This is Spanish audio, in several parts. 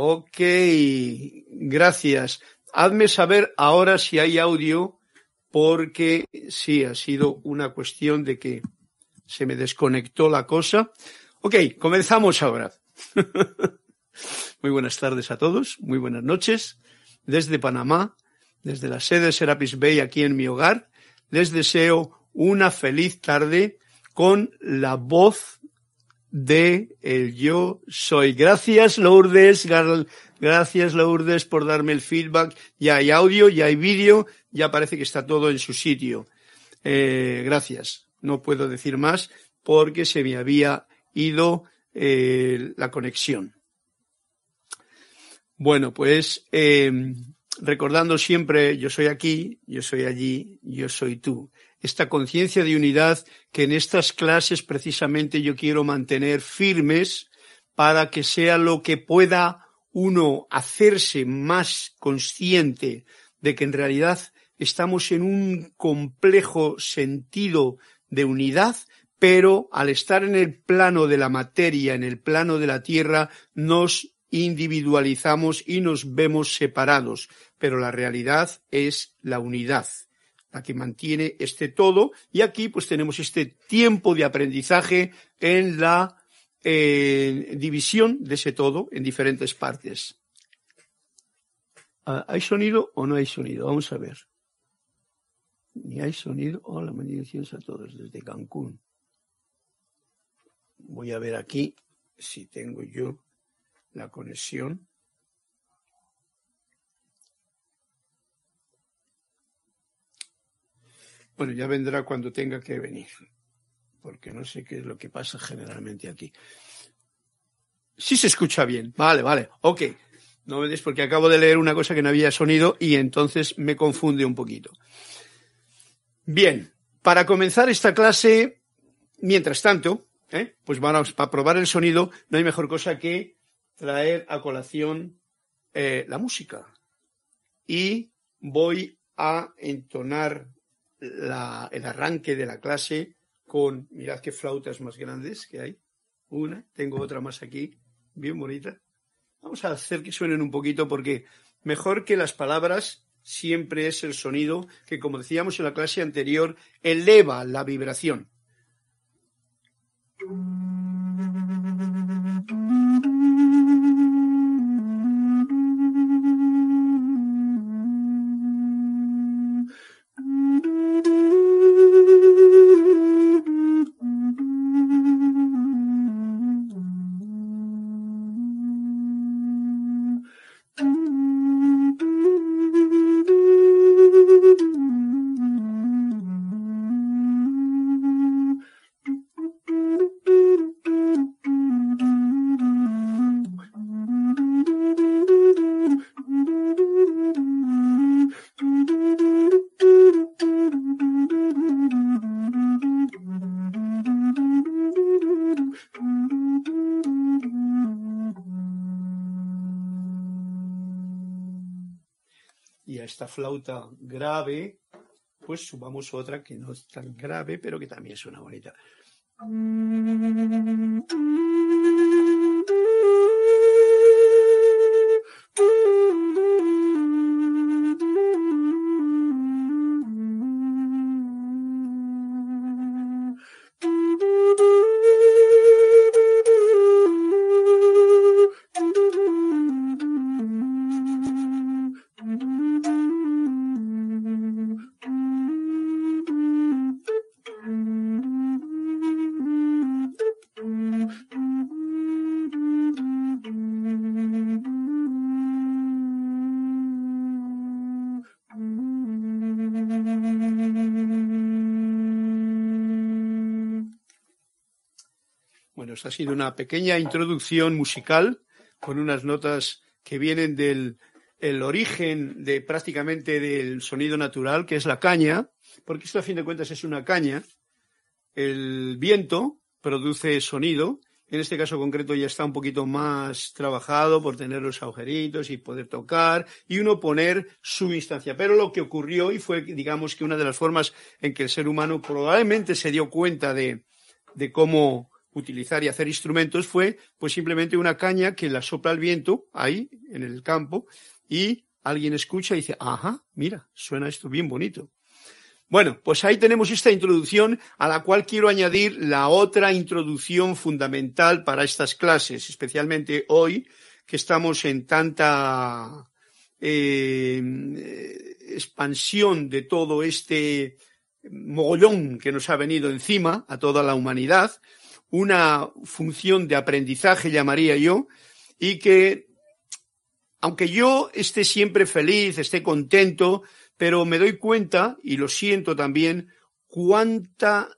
Ok, gracias. Hazme saber ahora si hay audio, porque sí, ha sido una cuestión de que se me desconectó la cosa. Ok, comenzamos ahora. muy buenas tardes a todos, muy buenas noches. Desde Panamá, desde la sede de Serapis Bay aquí en mi hogar, les deseo una feliz tarde con la voz de el yo soy. Gracias Lourdes, gracias Lourdes por darme el feedback. Ya hay audio, ya hay vídeo, ya parece que está todo en su sitio. Eh, gracias. No puedo decir más porque se me había ido eh, la conexión. Bueno, pues eh, recordando siempre, yo soy aquí, yo soy allí, yo soy tú. Esta conciencia de unidad que en estas clases precisamente yo quiero mantener firmes para que sea lo que pueda uno hacerse más consciente de que en realidad estamos en un complejo sentido de unidad, pero al estar en el plano de la materia, en el plano de la tierra, nos individualizamos y nos vemos separados, pero la realidad es la unidad, la que mantiene este todo, y aquí pues tenemos este tiempo de aprendizaje en la eh, división de ese todo en diferentes partes. Ah, ¿Hay sonido o no hay sonido? Vamos a ver. Ni hay sonido. Hola, bendiciones a todos desde Cancún. Voy a ver aquí si tengo yo la conexión. Bueno, ya vendrá cuando tenga que venir, porque no sé qué es lo que pasa generalmente aquí. Sí se escucha bien. Vale, vale. Ok. No me des porque acabo de leer una cosa que no había sonido y entonces me confunde un poquito. Bien, para comenzar esta clase, mientras tanto, ¿eh? pues vamos a probar el sonido, no hay mejor cosa que traer a colación eh, la música. Y voy a entonar el arranque de la clase con, mirad qué flautas más grandes que hay. Una, tengo otra más aquí, bien bonita. Vamos a hacer que suenen un poquito porque mejor que las palabras siempre es el sonido que, como decíamos en la clase anterior, eleva la vibración. Flauta grave, pues subamos otra que no es tan grave, pero que también suena bonita. Ha sido una pequeña introducción musical con unas notas que vienen del el origen de prácticamente del sonido natural, que es la caña, porque esto a fin de cuentas es una caña. El viento produce sonido, en este caso concreto ya está un poquito más trabajado por tener los agujeritos y poder tocar y uno poner su instancia. Pero lo que ocurrió y fue, digamos, que una de las formas en que el ser humano probablemente se dio cuenta de, de cómo utilizar y hacer instrumentos fue pues simplemente una caña que la sopla el viento ahí en el campo y alguien escucha y dice, ajá, mira, suena esto bien bonito. Bueno, pues ahí tenemos esta introducción a la cual quiero añadir la otra introducción fundamental para estas clases, especialmente hoy que estamos en tanta eh, expansión de todo este mogollón que nos ha venido encima a toda la humanidad, una función de aprendizaje llamaría yo, y que aunque yo esté siempre feliz, esté contento, pero me doy cuenta, y lo siento también, cuánta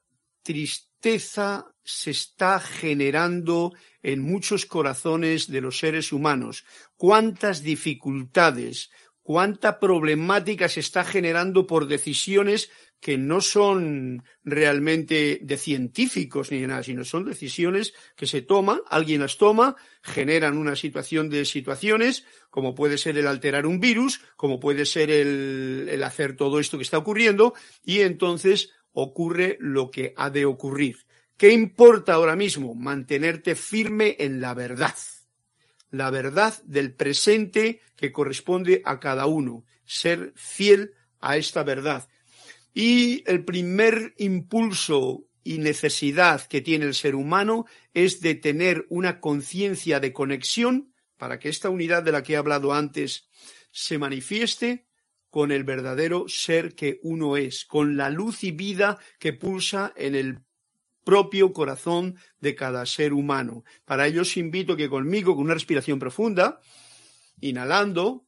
tristeza se está generando en muchos corazones de los seres humanos, cuántas dificultades, cuánta problemática se está generando por decisiones que no son realmente de científicos ni de nada, sino son decisiones que se toman, alguien las toma, generan una situación de situaciones, como puede ser el alterar un virus, como puede ser el, el hacer todo esto que está ocurriendo, y entonces ocurre lo que ha de ocurrir. ¿Qué importa ahora mismo? Mantenerte firme en la verdad. La verdad del presente que corresponde a cada uno. Ser fiel a esta verdad. Y el primer impulso y necesidad que tiene el ser humano es de tener una conciencia de conexión para que esta unidad de la que he hablado antes se manifieste con el verdadero ser que uno es, con la luz y vida que pulsa en el propio corazón de cada ser humano. Para ello os invito que conmigo, con una respiración profunda, inhalando,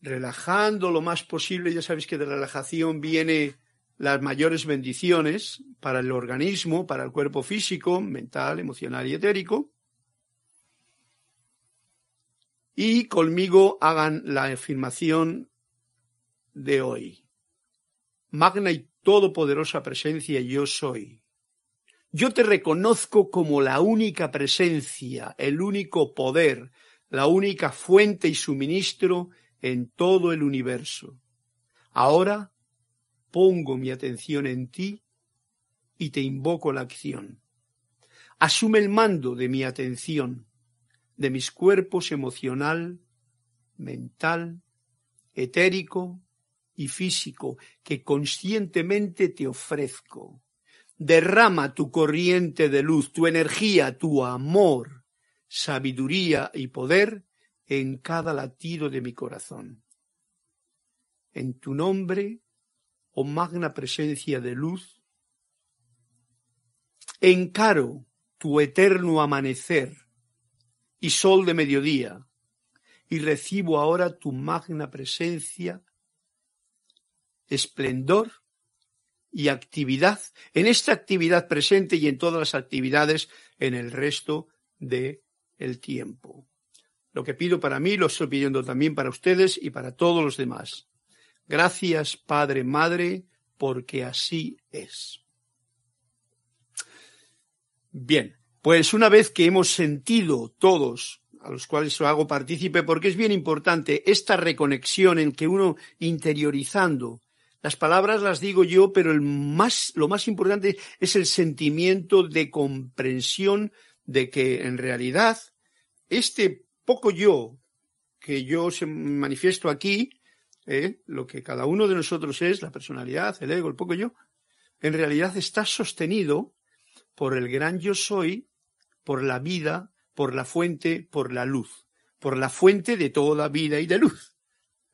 relajando lo más posible, ya sabéis que de relajación viene las mayores bendiciones para el organismo, para el cuerpo físico, mental, emocional y etérico. Y conmigo hagan la afirmación de hoy. Magna y todopoderosa presencia yo soy. Yo te reconozco como la única presencia, el único poder, la única fuente y suministro en todo el universo. Ahora pongo mi atención en ti y te invoco la acción. Asume el mando de mi atención, de mis cuerpos emocional, mental, etérico, y físico que conscientemente te ofrezco. Derrama tu corriente de luz, tu energía, tu amor, sabiduría y poder en cada latido de mi corazón. En tu nombre, oh magna presencia de luz, encaro tu eterno amanecer y sol de mediodía, y recibo ahora tu magna presencia esplendor y actividad en esta actividad presente y en todas las actividades en el resto de el tiempo. Lo que pido para mí lo estoy pidiendo también para ustedes y para todos los demás. Gracias, Padre, Madre, porque así es. Bien, pues una vez que hemos sentido todos, a los cuales lo hago partícipe, porque es bien importante esta reconexión en que uno interiorizando las palabras las digo yo, pero lo más importante es el sentimiento de comprensión de que en realidad este poco yo que yo se manifiesto aquí, ¿eh? lo que cada uno de nosotros es, la personalidad, el ego, el poco yo, en realidad está sostenido por el gran yo soy, por la vida, por la fuente, por la luz, por la fuente de toda vida y de luz.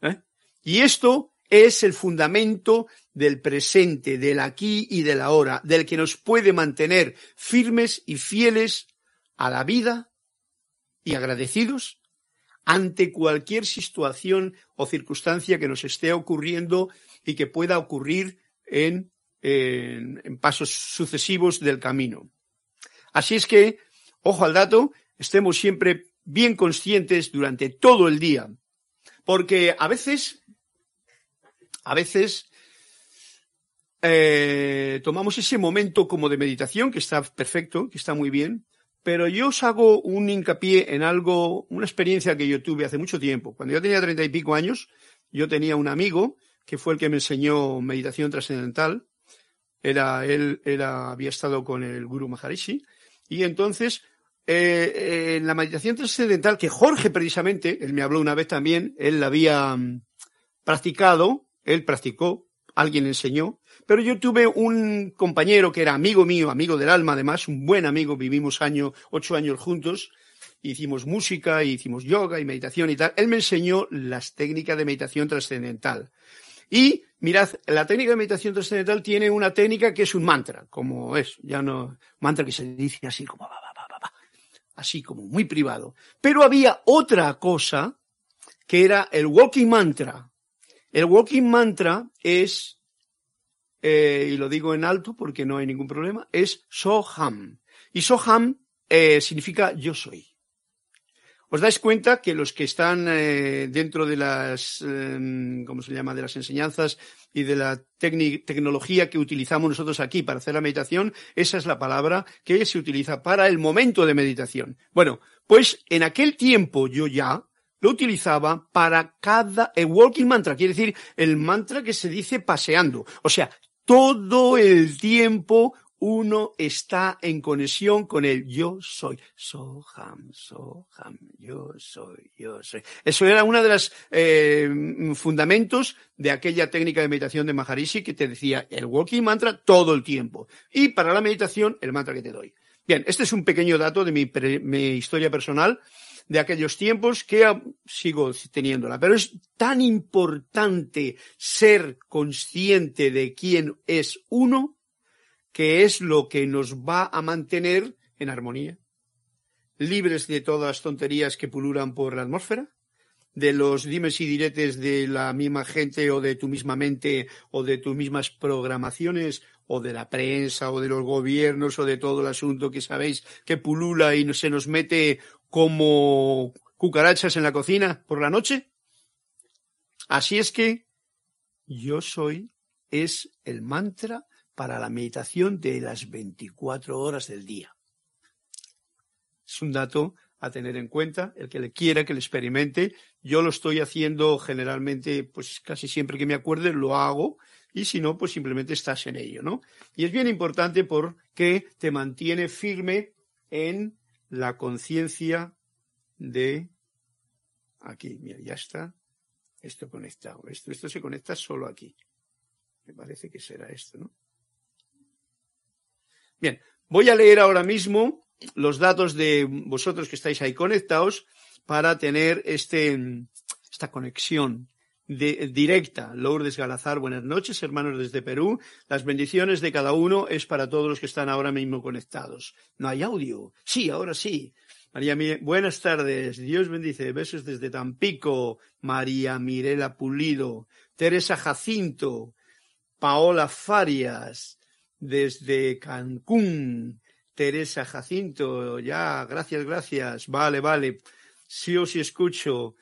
¿eh? Y esto es el fundamento del presente, del aquí y del ahora, del que nos puede mantener firmes y fieles a la vida y agradecidos ante cualquier situación o circunstancia que nos esté ocurriendo y que pueda ocurrir en, en, pasos sucesivos del camino. Así es que, ojo al dato, estemos siempre bien conscientes durante todo el día, porque a veces a veces eh, tomamos ese momento como de meditación, que está perfecto, que está muy bien, pero yo os hago un hincapié en algo, una experiencia que yo tuve hace mucho tiempo. Cuando yo tenía treinta y pico años, yo tenía un amigo que fue el que me enseñó meditación trascendental, él había estado con el Guru Maharishi. Y entonces, eh, en la meditación trascendental, que Jorge precisamente, él me habló una vez también, él la había mm, practicado, él practicó, alguien enseñó, pero yo tuve un compañero que era amigo mío, amigo del alma además, un buen amigo, vivimos año, ocho años juntos, hicimos música, hicimos yoga y meditación y tal. Él me enseñó las técnicas de meditación trascendental. Y mirad, la técnica de meditación trascendental tiene una técnica que es un mantra, como es, ya no, mantra que se dice así como, así como muy privado. Pero había otra cosa que era el walking mantra. El walking mantra es, eh, y lo digo en alto porque no hay ningún problema, es Soham. Y Soham eh, significa yo soy. Os dais cuenta que los que están eh, dentro de las, em, ¿cómo se llama?, de las enseñanzas y de la tecnología que utilizamos nosotros aquí para hacer la meditación, esa es la palabra que se utiliza para el momento de meditación. Bueno, pues en aquel tiempo yo ya lo utilizaba para cada, el walking mantra, quiere decir el mantra que se dice paseando. O sea, todo el tiempo uno está en conexión con el yo soy. Soham, Soham, yo soy, yo soy. Eso era uno de los eh, fundamentos de aquella técnica de meditación de Maharishi que te decía el walking mantra todo el tiempo. Y para la meditación, el mantra que te doy. Bien, este es un pequeño dato de mi, mi historia personal de aquellos tiempos que sigo teniéndola. Pero es tan importante ser consciente de quién es uno que es lo que nos va a mantener en armonía, libres de todas las tonterías que pululan por la atmósfera, de los dimes y diretes de la misma gente o de tu misma mente o de tus mismas programaciones o de la prensa o de los gobiernos o de todo el asunto que sabéis que pulula y se nos mete como cucarachas en la cocina por la noche. Así es que yo soy es el mantra para la meditación de las 24 horas del día. Es un dato a tener en cuenta, el que le quiera que le experimente. Yo lo estoy haciendo generalmente, pues casi siempre que me acuerde lo hago y si no, pues simplemente estás en ello, ¿no? Y es bien importante porque te mantiene firme en la conciencia de aquí, mira, ya está esto conectado. Esto, esto se conecta solo aquí. Me parece que será esto, ¿no? Bien, voy a leer ahora mismo los datos de vosotros que estáis ahí conectados para tener este, esta conexión de, directa. Lourdes Galazar, buenas noches, hermanos desde Perú. Las bendiciones de cada uno es para todos los que están ahora mismo conectados. No hay audio. Sí, ahora sí. María, buenas tardes. Dios bendice. Besos desde Tampico. María Mirela Pulido. Teresa Jacinto. Paola Farias desde Cancún. Teresa Jacinto, ya, gracias, gracias. Vale, vale. Sí o sí escucho.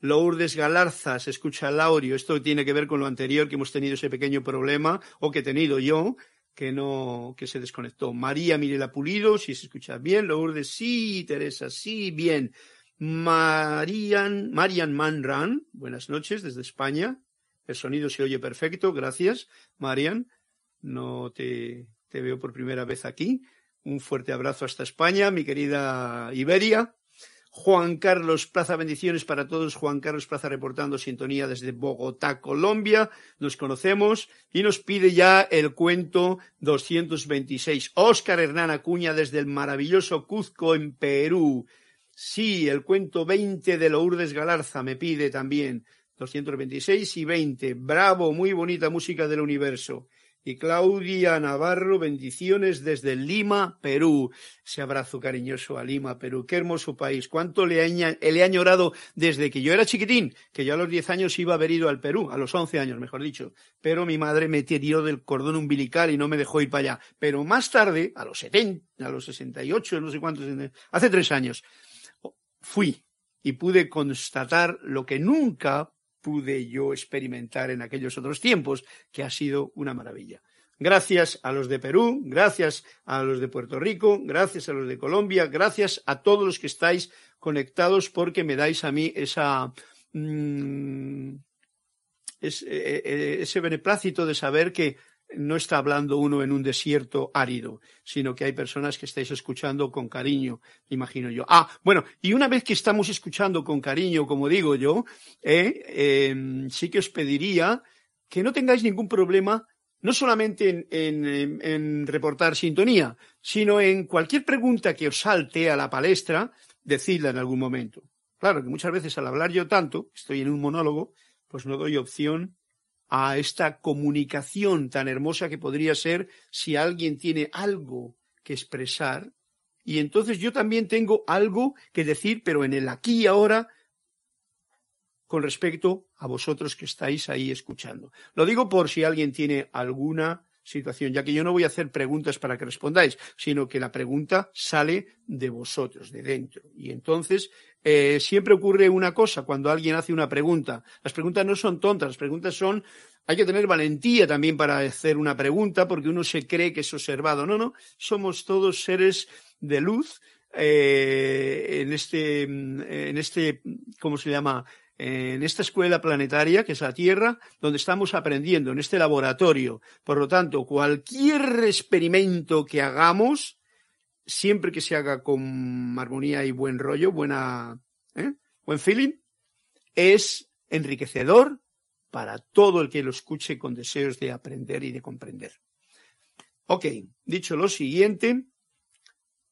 Lourdes Galarza, se escucha Laurio. Esto tiene que ver con lo anterior, que hemos tenido ese pequeño problema, o que he tenido yo, que no, que se desconectó. María Mirela Pulido, si se escucha bien. Lourdes, sí. Teresa, sí, bien. Marian, Marian Manran, buenas noches desde España. El sonido se oye perfecto, gracias. Marian, no te, te veo por primera vez aquí. Un fuerte abrazo hasta España, mi querida Iberia. Juan Carlos Plaza, bendiciones para todos. Juan Carlos Plaza reportando sintonía desde Bogotá, Colombia. Nos conocemos y nos pide ya el cuento 226. Óscar Hernán Acuña desde el maravilloso Cuzco en Perú. Sí, el cuento 20 de Lourdes Galarza me pide también. 226 y 20. Bravo, muy bonita música del universo y Claudia Navarro, bendiciones desde Lima, Perú. Ese abrazo cariñoso a Lima, Perú. Qué hermoso país. Cuánto le, he añorado desde que yo era chiquitín, que yo a los 10 años iba a haber ido al Perú, a los 11 años, mejor dicho. Pero mi madre me tiró del cordón umbilical y no me dejó ir para allá. Pero más tarde, a los 70, a los 68, no sé cuántos, hace tres años, fui y pude constatar lo que nunca pude yo experimentar en aquellos otros tiempos, que ha sido una maravilla. Gracias a los de Perú, gracias a los de Puerto Rico, gracias a los de Colombia, gracias a todos los que estáis conectados porque me dais a mí esa, mm, eh, eh, ese beneplácito de saber que no está hablando uno en un desierto árido, sino que hay personas que estáis escuchando con cariño, imagino yo. Ah, bueno, y una vez que estamos escuchando con cariño, como digo yo, eh, em, sí que os pediría que no tengáis ningún problema no solamente en, reportar sintonía, sino en cualquier pregunta que os salte a la palestra, decidla en algún momento. Claro que muchas veces al hablar yo tanto, estoy en un monólogo, pues no doy opción a esta comunicación tan hermosa que podría ser si alguien tiene algo que expresar y entonces yo también tengo algo que decir, pero en el aquí y ahora con respecto a vosotros que estáis ahí escuchando. Lo digo por si alguien tiene alguna situación, ya que yo no voy a hacer preguntas para que respondáis, sino que la pregunta sale de vosotros, de dentro. Y entonces eh, siempre ocurre una cosa cuando alguien hace una pregunta. Las preguntas no son tontas, las preguntas son hay que tener valentía también para hacer una pregunta porque uno se cree que es observado. No, no, somos todos seres de luz eh, en este, en este, ¿cómo se llama? En esta escuela planetaria, que es la Tierra, donde estamos aprendiendo, en este laboratorio. Por lo tanto, cualquier experimento que hagamos, siempre que se haga con armonía y buen rollo, buena, ¿eh? buen feeling, es enriquecedor para todo el que lo escuche con deseos de aprender y de comprender. Ok, dicho lo siguiente,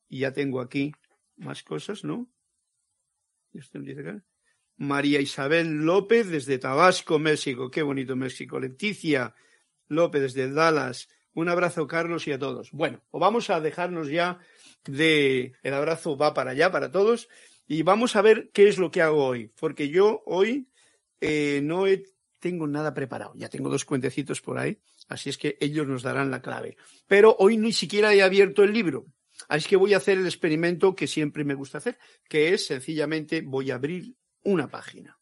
y ya tengo aquí más cosas, ¿no? María Isabel López desde Tabasco, México. Qué bonito México. Leticia López desde Dallas. Un abrazo, Carlos, y a todos. Bueno, pues vamos a dejarnos ya de. El abrazo va para allá, para todos. Y vamos a ver qué es lo que hago hoy. Porque yo hoy eh, no tengo nada preparado. Ya tengo dos cuentecitos por ahí, así es que ellos nos darán la clave. Pero hoy ni siquiera he abierto el libro. Así que voy a hacer el experimento que siempre me gusta hacer, que es sencillamente voy a abrir una página.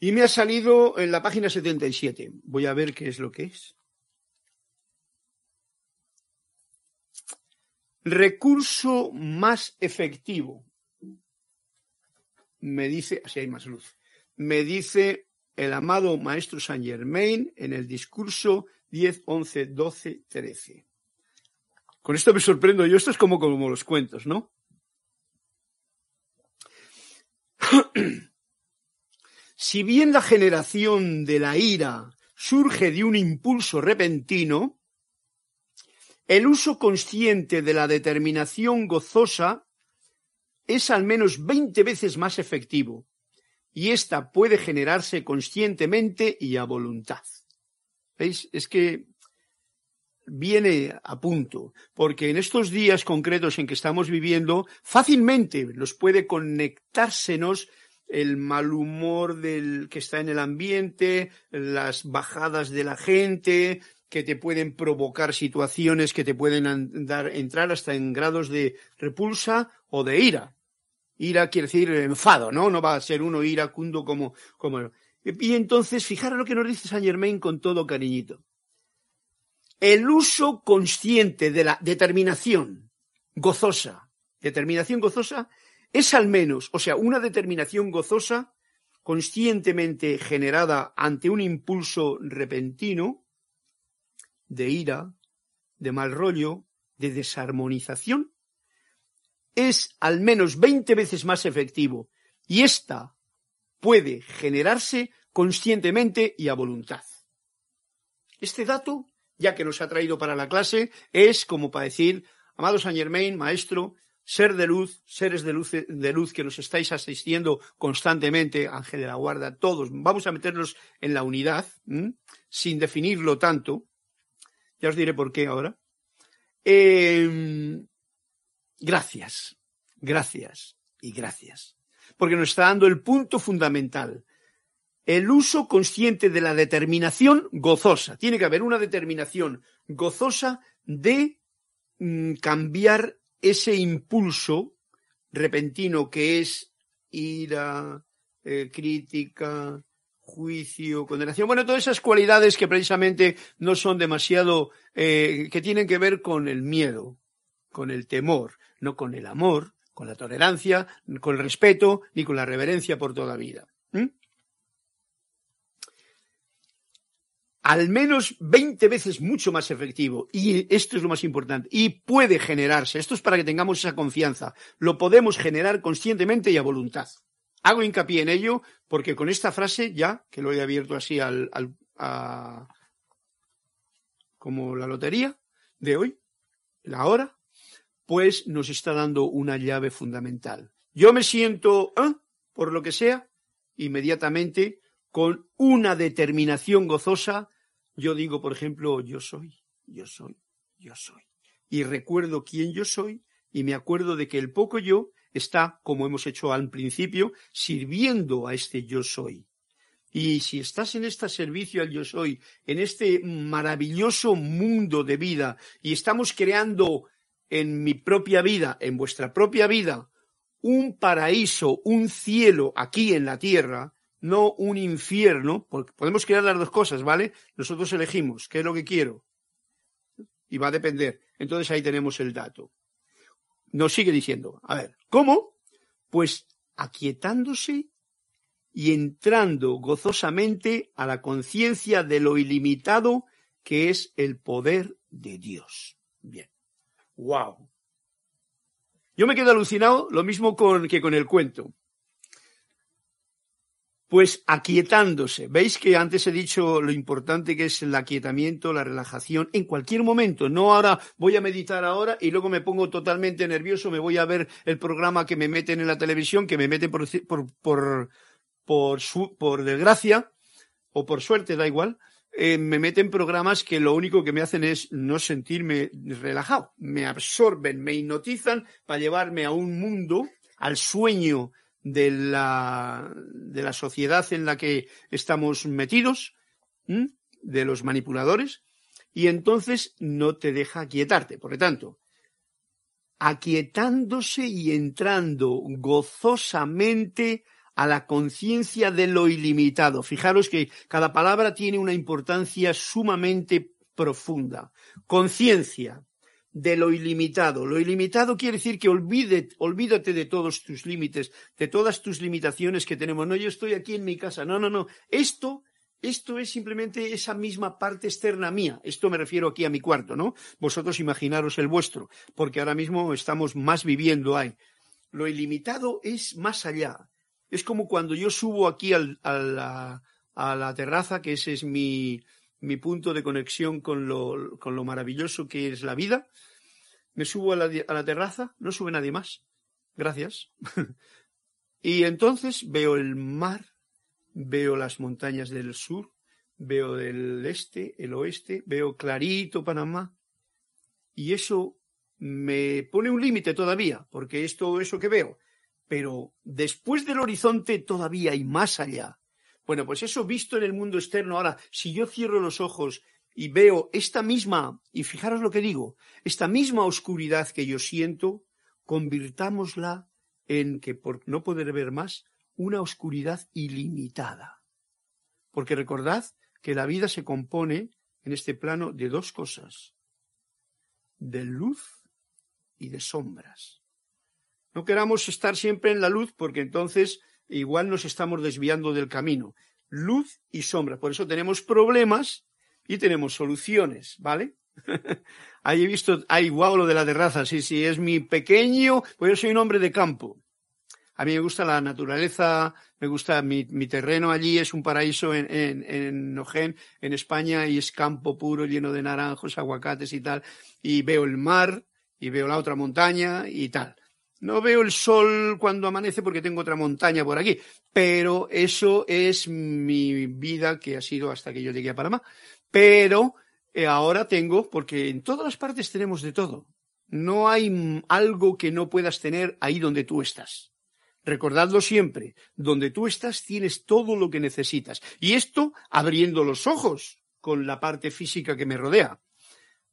Y me ha salido en la página 77. Voy a ver qué es lo que es. Recurso más efectivo me dice, así hay más luz, me dice el amado maestro Saint Germain en el discurso 10, 11, 12, 13. Con esto me sorprendo yo, esto es como, como los cuentos, ¿no? si bien la generación de la ira surge de un impulso repentino, el uso consciente de la determinación gozosa es al menos 20 veces más efectivo y ésta puede generarse conscientemente y a voluntad. ¿Veis? Es que viene a punto, porque en estos días concretos en que estamos viviendo, fácilmente nos puede conectársenos el mal humor del que está en el ambiente, las bajadas de la gente, que te pueden provocar situaciones que te pueden dar, entrar hasta en grados de repulsa o de ira. Ira quiere decir enfado, ¿no? No va a ser uno iracundo como, como. Y entonces, fijaros lo que nos dice Saint Germain con todo cariñito. El uso consciente de la determinación gozosa, determinación gozosa, es al menos, o sea, una determinación gozosa conscientemente generada ante un impulso repentino de ira, de mal rollo, de desarmonización, es al menos 20 veces más efectivo y ésta puede generarse conscientemente y a voluntad. Este dato, ya que nos ha traído para la clase, es como para decir, amado Saint Germain, maestro, ser de luz, seres de luz, de luz que nos estáis asistiendo constantemente, Ángel de la Guarda, todos, vamos a meternos en la unidad, sin definirlo tanto. Ya os diré por qué ahora. Eh, Gracias, gracias y gracias. Porque nos está dando el punto fundamental. El uso consciente de la determinación gozosa. Tiene que haber una determinación gozosa de mm, cambiar ese impulso repentino que es ira, eh, crítica, juicio, condenación. Bueno, todas esas cualidades que precisamente no son demasiado, eh, que tienen que ver con el miedo, con el temor, no con el amor, con la tolerancia, con el respeto, ni con la reverencia por toda vida. al menos 20 veces mucho más efectivo. Y esto es lo más importante. Y puede generarse. Esto es para que tengamos esa confianza. Lo podemos generar conscientemente y a voluntad. Hago hincapié en ello porque con esta frase ya, que lo he abierto así al, a, como la lotería de hoy, la hora, pues nos está dando una llave fundamental. Yo me siento, ¿eh? por lo que sea, inmediatamente, con una determinación gozosa, yo digo, por ejemplo, yo soy, yo soy, yo soy. Y recuerdo quién yo soy y me acuerdo de que el poco yo está, como hemos hecho al principio, sirviendo a este yo soy. Y si estás en este servicio al yo soy, en este maravilloso mundo de vida, y estamos creando en mi propia vida, en vuestra propia vida, un paraíso, un cielo aquí en la tierra, no un infierno, porque podemos crear las dos cosas, ¿vale? Nosotros elegimos qué es lo que quiero. Y va a depender. Entonces ahí tenemos el dato nos sigue diciendo, a ver, ¿cómo? Pues aquietándose y entrando gozosamente a la conciencia de lo ilimitado que es el poder de Dios. Bien. Wow. Yo me quedo alucinado, lo mismo con, que con el cuento pues aquietándose. ¿Veis que antes he dicho lo importante que es el aquietamiento, la relajación, en cualquier momento? No ahora voy a meditar ahora y luego me pongo totalmente nervioso, me voy a ver el programa que me meten en la televisión, que me meten por, por, por, por, por desgracia o por suerte, da igual. Eh, me meten programas que lo único que me hacen es no sentirme relajado. Me absorben, me hipnotizan para llevarme a un mundo, al sueño de la, de la sociedad en la que estamos metidos, de los manipuladores, y entonces no te deja aquietarte. Por lo tanto, aquietándose y entrando gozosamente a la conciencia de lo ilimitado. Fijaros que cada palabra tiene una importancia sumamente profunda. Conciencia, de lo ilimitado. Lo ilimitado quiere decir que olvide, olvídate de todos tus límites, de todas tus limitaciones que tenemos. No, yo estoy aquí en mi casa. No, no, no. Esto, esto es simplemente esa misma parte externa mía. Esto me refiero aquí a mi cuarto, ¿no? Vosotros imaginaros el vuestro, porque ahora mismo estamos más viviendo ahí. Lo ilimitado es más allá. Es como cuando yo subo aquí al, a, la, a la terraza, que ese es mi, mi punto de conexión con lo, con lo maravilloso que es la vida. Me subo a la, a la terraza, no sube nadie más. Gracias. y entonces veo el mar, veo las montañas del sur, veo del este, el oeste, veo clarito Panamá. Y eso me pone un límite todavía, porque es todo eso que veo. Pero después del horizonte todavía hay más allá. Bueno, pues eso visto en el mundo externo. Ahora, si yo cierro los ojos y veo esta misma, y fijaros lo que digo, esta misma oscuridad que yo siento, convirtámosla en que por no poder ver más, una oscuridad ilimitada. Porque recordad que la vida se compone en este plano de dos cosas, de luz y de sombras. No queramos estar siempre en la luz porque entonces igual nos estamos desviando del camino. Luz y sombra. Por eso tenemos problemas y tenemos soluciones, ¿vale? Ahí he visto, ay, guau, lo de la terraza, sí, sí, es mi pequeño, pues yo soy un hombre de campo. A mí me gusta la naturaleza, me gusta mi, mi terreno allí, es un paraíso en, en, en Nogén, en España, y es campo puro, lleno de naranjos, aguacates y tal. Y veo el mar, y veo la otra montaña y tal. No veo el sol cuando amanece porque tengo otra montaña por aquí, pero eso es mi vida que ha sido hasta que yo llegué a Panamá. Pero eh, ahora tengo, porque en todas las partes tenemos de todo. No hay algo que no puedas tener ahí donde tú estás. Recordadlo siempre, donde tú estás tienes todo lo que necesitas. Y esto abriendo los ojos con la parte física que me rodea.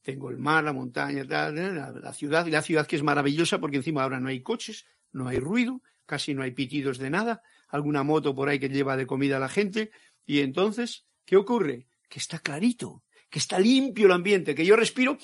Tengo el mar, la montaña, la, ciudad, y la ciudad que es maravillosa porque encima ahora no hay coches, no hay ruido, casi no hay pitidos de nada, alguna moto por ahí que lleva de comida a la gente, y entonces, ¿qué ocurre? Que está clarito, que está limpio el ambiente, que yo respiro.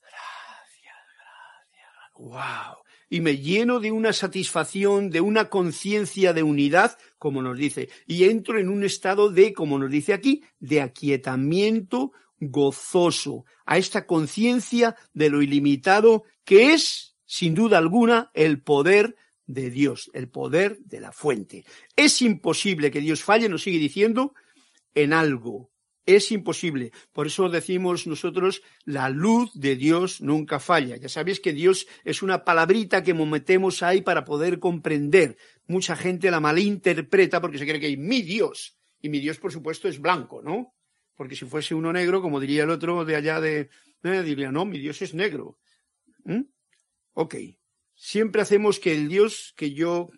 Gracias, gracias. ¡Wow! y me lleno de una satisfacción, de una conciencia de unidad, como nos dice, y entro en un estado de, como nos dice aquí, de aquietamiento gozoso, a esta conciencia de lo ilimitado que es, sin duda alguna, el poder de Dios, el poder de la fuente. Es imposible que Dios falle, nos sigue diciendo, en algo. Es imposible. Por eso decimos nosotros, la luz de Dios nunca falla. Ya sabéis que Dios es una palabrita que metemos ahí para poder comprender. Mucha gente la malinterpreta porque se cree que hay mi Dios. Y mi Dios, por supuesto, es blanco, ¿no? Porque si fuese uno negro, como diría el otro de allá de, diría, no, mi Dios es negro. ¿Mm? Ok. Siempre hacemos que el Dios que yo,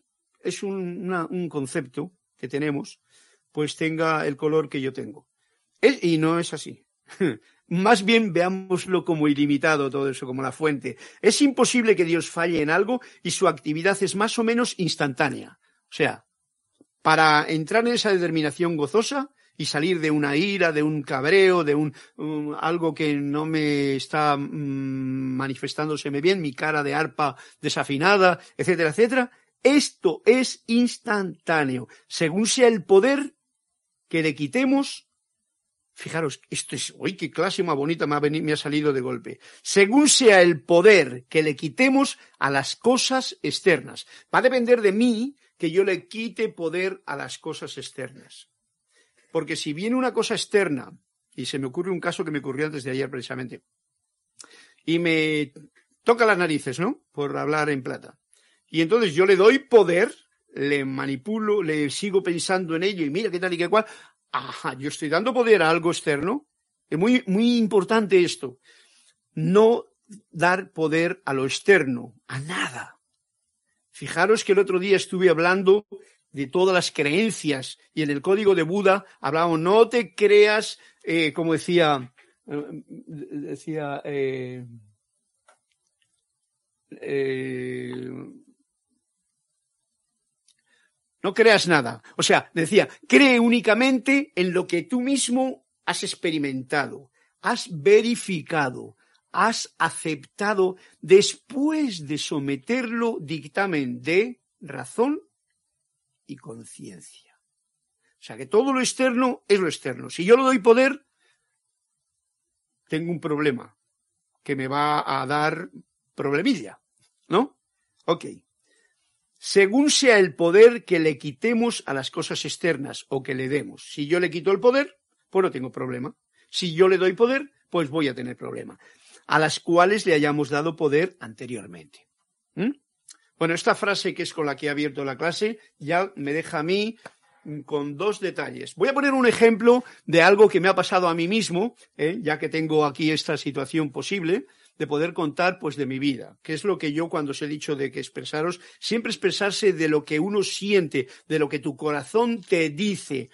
es un concepto que tenemos, pues tenga el color que yo tengo y no es así. Más bien veámoslo como ilimitado todo eso, como la fuente. Es imposible que Dios falle en algo y su actividad es más o menos instantánea. O sea, para entrar en esa determinación gozosa y salir de una ira, de un cabreo, de un, algo que no me está mm, manifestándoseme bien, mi cara de arpa desafinada, etcétera, etcétera, esto es instantáneo. Según sea el poder que le quitemos Fijaros, esto es, uy, qué clase más bonita me ha, venido, me ha salido de golpe. Según sea el poder que le quitemos a las cosas externas. Va a depender de mí que yo le quite poder a las cosas externas. Porque si viene una cosa externa, y se me ocurre un caso que me ocurrió antes de ayer precisamente, y me toca las narices, ¿no? Por hablar en plata. Y entonces yo le doy poder, le manipulo, le sigo pensando en ello y mira qué tal y qué cual, Ajá, yo estoy dando poder a algo externo. Es muy, muy importante esto. No dar poder a lo externo, a nada. Fijaros que el otro día estuve hablando de todas las creencias y en el código de Buda hablábamos, no te creas, eh, como decía, eh, decía, eh, no creas nada. O sea, decía, cree únicamente en lo que tú mismo has experimentado, has verificado, has aceptado después de someterlo dictamen de razón y conciencia. O sea, que todo lo externo es lo externo. Si yo le doy poder, tengo un problema que me va a dar problemilla, ¿no? Ok según sea el poder que le quitemos a las cosas externas o que le demos. Si yo le quito el poder, pues no tengo problema. Si yo le doy poder, pues voy a tener problema. A las cuales le hayamos dado poder anteriormente. ¿Mm? Bueno, esta frase que es con la que he abierto la clase ya me deja a mí con dos detalles. Voy a poner un ejemplo de algo que me ha pasado a mí mismo, ¿eh? ya que tengo aquí esta situación posible de poder contar pues de mi vida, que es lo que yo cuando os he dicho de que expresaros, siempre expresarse de lo que uno siente, de lo que tu corazón te dice,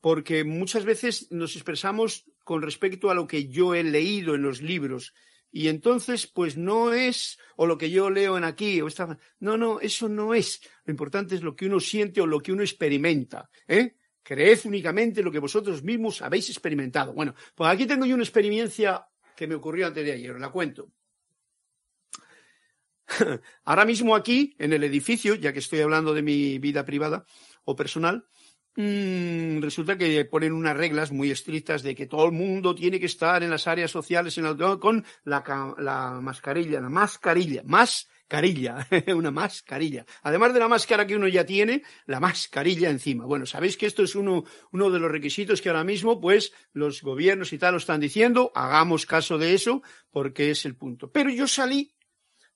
porque muchas veces nos expresamos con respecto a lo que yo he leído en los libros y entonces pues no es o lo que yo leo en aquí o esta no no eso no es lo importante es lo que uno siente o lo que uno experimenta ¿eh? creed únicamente lo que vosotros mismos habéis experimentado bueno pues aquí tengo yo una experiencia que me ocurrió antes de ayer, la cuento. Ahora mismo aquí, en el edificio, ya que estoy hablando de mi vida privada o personal, mm, resulta que ponen unas reglas muy estrictas de que todo el mundo tiene que estar en las áreas sociales en el, con la, la mascarilla, la mascarilla, más carilla, una mascarilla. Además de la máscara que uno ya tiene, la mascarilla encima. Bueno, sabéis que esto es uno, uno de los requisitos que ahora mismo, pues, los gobiernos y tal lo están diciendo, hagamos caso de eso, porque es el punto. Pero yo salí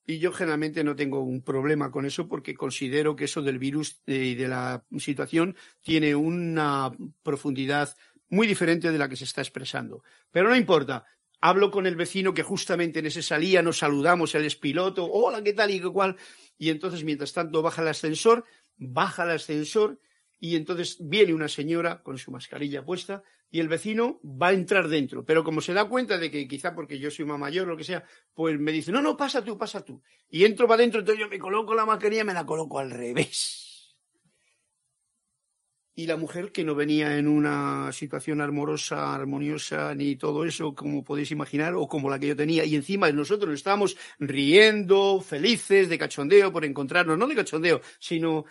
y yo generalmente no tengo un problema con eso porque considero que eso del virus y de la situación tiene una profundidad muy diferente de la que se está expresando. Pero no importa hablo con el vecino que justamente en ese salía, nos saludamos, él es piloto, hola, ¿qué tal? y qué cual. Y entonces, mientras tanto, baja el ascensor, baja el ascensor y entonces viene una señora con su mascarilla puesta y el vecino va a entrar dentro. Pero como se da cuenta de que quizá porque yo soy más mayor o lo que sea, pues me dice, no, no, pasa tú, pasa tú. Y entro para adentro, entonces yo me coloco la mascarilla y me la coloco al revés. y la mujer que no venía en una situación amorosa, armoniosa, ni todo eso, como podéis imaginar, o como la que yo tenía. Y encima nosotros estábamos riendo, felices, de cachondeo por encontrarnos, no de cachondeo, sino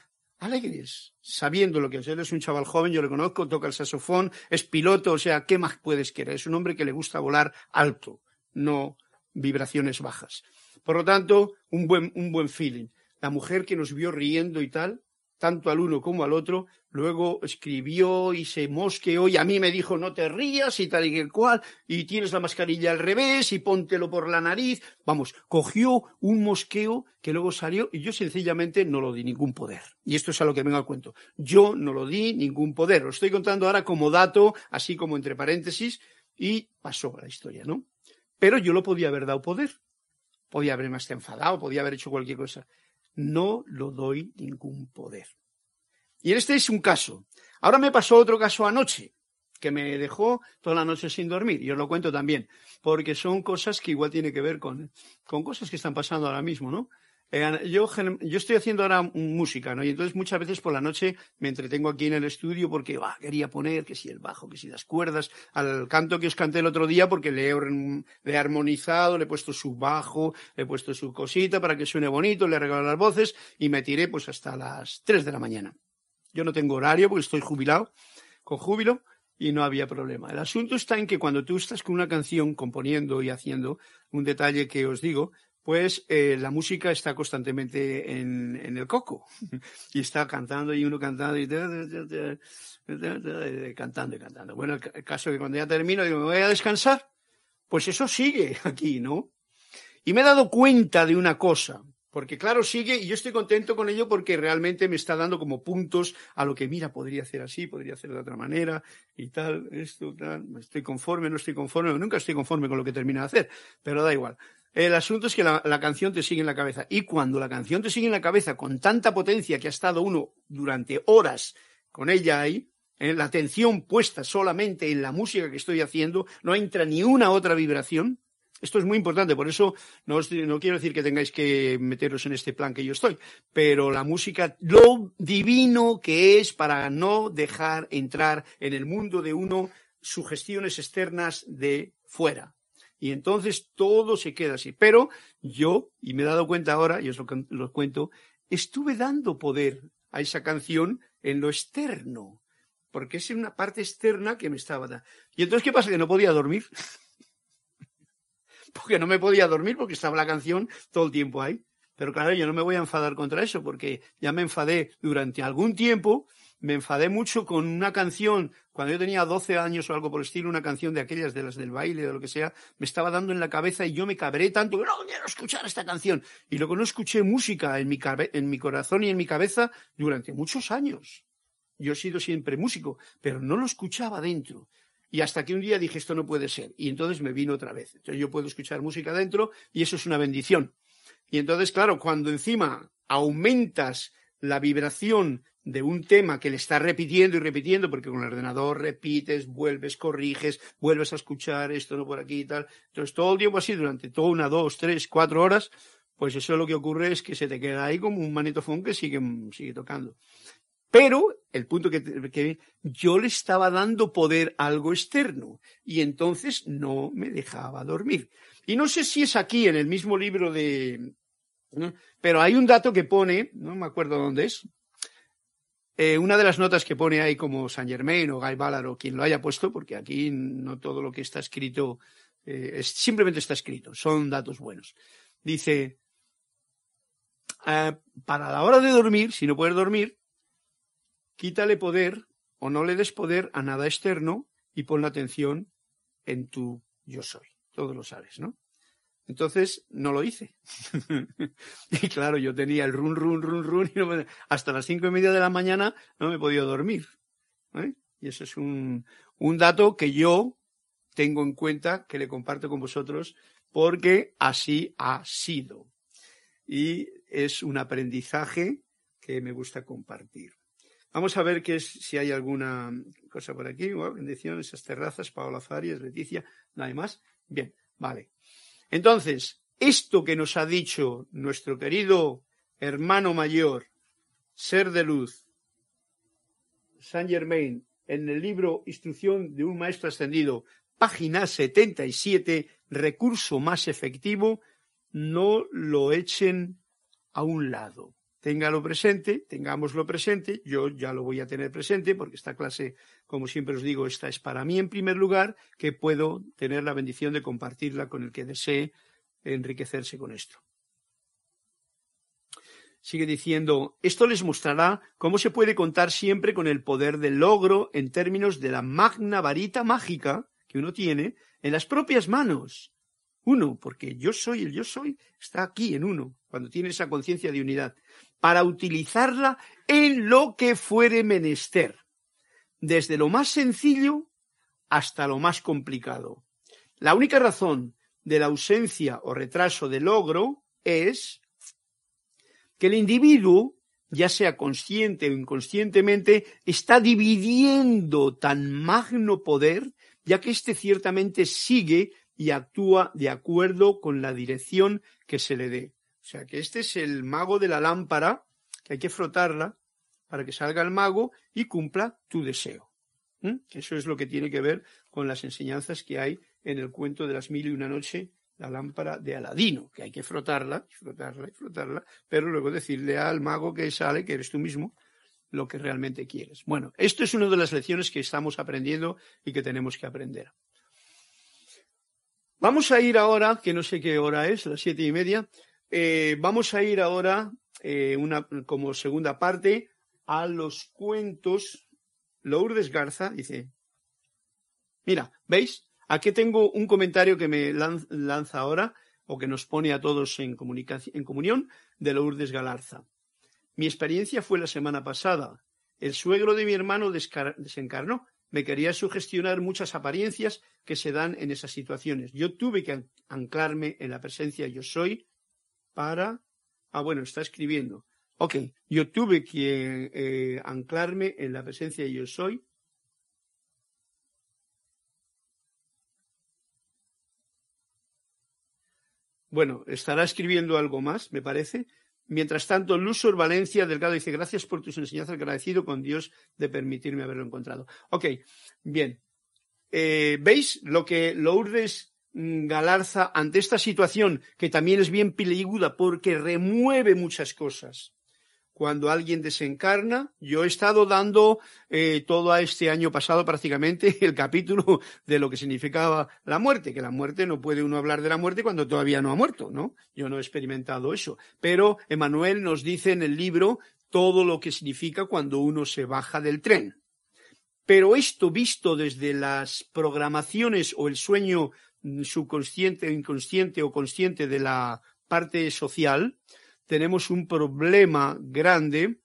alegres, sabiendo lo que es. Él es un chaval joven, yo lo conozco, toca el saxofón, es piloto, o sea, ¿qué más puedes querer? Es un hombre que le gusta volar alto, no vibraciones bajas. Por lo tanto, un buen, un buen feeling. La mujer que nos vio riendo y tal, tanto al uno como al otro, luego escribió y se mosqueó y a mí me dijo no te rías y tal y el cual, y tienes la mascarilla al revés y póntelo por la nariz. Vamos, cogió un mosqueo que luego salió y yo sencillamente no lo di ningún poder. Y esto es a lo que vengo al cuento. Yo no lo di ningún poder. Lo estoy contando ahora como dato, así como entre paréntesis, y pasó la historia, ¿no? Pero yo lo podía haber dado poder. Podía haberme hasta enfadado, podía haber hecho cualquier cosa no lo doy ningún poder. Y este es un caso. Ahora me pasó otro caso anoche, que me dejó toda la noche sin dormir, y os lo cuento también, porque son cosas que igual tienen que ver con, con cosas que están pasando ahora mismo, ¿no? Yo, yo, estoy haciendo ahora música, ¿no? Y entonces muchas veces por la noche me entretengo aquí en el estudio porque quería poner que si el bajo, que si las cuerdas, al canto que os canté el otro día porque le he, le he armonizado, le he puesto su bajo, le he puesto su cosita para que suene bonito, le he regalado las voces y me tiré pues hasta las 3 de la mañana. Yo no tengo horario porque estoy jubilado, con júbilo, y no había problema. El asunto está en que cuando tú estás con una canción componiendo y haciendo, un detalle que os digo, pues eh, la música está constantemente en, en, el coco y está cantando y uno cantando y cantando y cantando. Bueno, el caso es que cuando ya termino digo, me voy a descansar, pues eso sigue aquí, ¿no? Y me he dado cuenta de una cosa, porque claro, sigue y yo estoy contento con ello porque realmente me está dando como puntos a lo que, mira, podría hacer así, podría hacer de otra manera y tal, esto, tal, estoy conforme, no estoy conforme, nunca estoy conforme con lo que termina de hacer, pero da igual. El asunto es que la, canción te sigue en la cabeza. Y cuando la canción te sigue en la cabeza con tanta potencia que ha estado uno durante horas con ella ahí, en eh, la atención puesta solamente en la música que estoy haciendo, no entra ni una otra vibración. Esto es muy importante, por eso no, no quiero decir que tengáis que meteros en este plan que yo estoy, pero la música, lo divino que es para no dejar entrar en el mundo de uno sugestiones externas de fuera. Y entonces todo se queda así. Pero yo, y me he dado cuenta ahora, y os lo, lo cuento, estuve dando poder a esa canción en lo externo, porque es una parte externa que me estaba dando. Y entonces, ¿qué pasa? Que no podía dormir. porque no me podía dormir porque estaba la canción todo el tiempo ahí. Pero claro, yo no me voy a enfadar contra eso, porque ya me enfadé durante algún tiempo me enfadé mucho con una canción, cuando yo tenía 12 años o algo por el estilo, una canción de aquellas, de las del baile, de lo que sea, me estaba dando en la cabeza y yo me cabré tanto no quiero escuchar esta canción. Y luego no escuché música en mi, en mi corazón y en mi cabeza durante muchos años. Yo he sido siempre músico, pero no lo escuchaba dentro. Y hasta que un día dije, esto no puede ser. Y entonces me vino otra vez. Entonces yo puedo escuchar música dentro y eso es una bendición. Y entonces, claro, cuando encima aumentas la vibración de un tema que le estás repitiendo y repitiendo, porque con el ordenador repites, vuelves, corriges, vuelves a escuchar esto, no por aquí y tal. Entonces, todo el tiempo así, durante toda una, dos, tres, cuatro horas, pues eso lo que ocurre es que se te queda ahí como un manetofón que sigue, sigue tocando. Pero el punto que, que, yo le estaba dando poder a algo externo y entonces no me dejaba dormir. Y no sé si es aquí en el mismo libro de... Pero hay un dato que pone, no me acuerdo dónde es, eh, una de las notas que pone ahí como Saint Germain o Guy Ballard o quien lo haya puesto, porque aquí no todo lo que está escrito eh, es, simplemente está escrito, son datos buenos. Dice, eh, para la hora de dormir, si no puedes dormir, quítale poder o no le des poder a nada externo y pon la atención en tu yo soy. Todo lo sabes, ¿no? Entonces no lo hice. y claro, yo tenía el run, run, run, run, y hasta las cinco y media de la mañana no me he podido dormir. ¿eh? Y eso es un, un dato que yo tengo en cuenta, que le comparto con vosotros, porque así ha sido. Y es un aprendizaje que me gusta compartir. Vamos a ver qué es, si hay alguna cosa por aquí. bendiciones, esas terrazas, Paola Farias, Leticia, no hay más. Bien, vale. Entonces, esto que nos ha dicho nuestro querido hermano mayor, ser de luz, Saint Germain en el libro Instrucción de un Maestro Ascendido, página 77, recurso más efectivo, no lo echen a un lado. Téngalo presente, tengámoslo presente, yo ya lo voy a tener presente porque esta clase, como siempre os digo, esta es para mí en primer lugar, que puedo tener la bendición de compartirla con el que desee enriquecerse con esto. Sigue diciendo, esto les mostrará cómo se puede contar siempre con el poder del logro en términos de la magna varita mágica que uno tiene en las propias manos. Uno, porque yo soy, el yo soy, está aquí en uno, cuando tiene esa conciencia de unidad, para utilizarla en lo que fuere menester, desde lo más sencillo hasta lo más complicado. La única razón de la ausencia o retraso de logro es que el individuo, ya sea consciente o inconscientemente, está dividiendo tan magno poder, ya que éste ciertamente sigue y actúa de acuerdo con la dirección que se le dé. O sea que este es el mago de la lámpara, que hay que frotarla para que salga el mago y cumpla tu deseo. Eso es lo que tiene que ver con las enseñanzas que hay en el cuento de las mil y una noche, la lámpara de Aladino, que hay que frotarla, frotarla y frotarla, pero luego decirle al mago que sale, que eres tú mismo, lo que realmente quieres. Bueno, esto es una de las lecciones que estamos aprendiendo y que tenemos que aprender. Vamos a ir ahora, que no sé qué hora es, las siete y media, eh, vamos a ir ahora, eh, como segunda parte, a los cuentos. Lourdes Garza dice, mira, ¿veis? Aquí tengo un comentario que me lanza ahora, o que nos pone a todos en, en comunión, de Lourdes Galarza. Mi experiencia fue la semana pasada. El suegro de mi hermano desencarnó. Me quería sugestionar muchas apariencias que se dan en esas situaciones. Yo tuve que anclarme en la presencia yo soy para... Ah, bueno, está escribiendo. Ok, yo tuve que eh, anclarme en la presencia yo soy Bueno, estará escribiendo algo más, me parece. Mientras tanto, Lusor Valencia Delgado dice, gracias por tus enseñanzas, agradecido con Dios de permitirme haberlo encontrado. Ok, bien. Eh, ¿Veis lo que Lourdes Galarza ante esta situación, que también es bien peliguda porque remueve muchas cosas? cuando alguien desencarna. Yo he estado dando eh, todo este año pasado prácticamente el capítulo de lo que significaba la muerte, que la muerte no puede uno hablar de la muerte cuando todavía no ha muerto, ¿no? Yo no he experimentado eso. Pero Emanuel nos dice en el libro todo lo que significa cuando uno se baja del tren. Pero esto visto desde las programaciones o el sueño subconsciente, inconsciente o consciente de la parte social, tenemos un problema grande.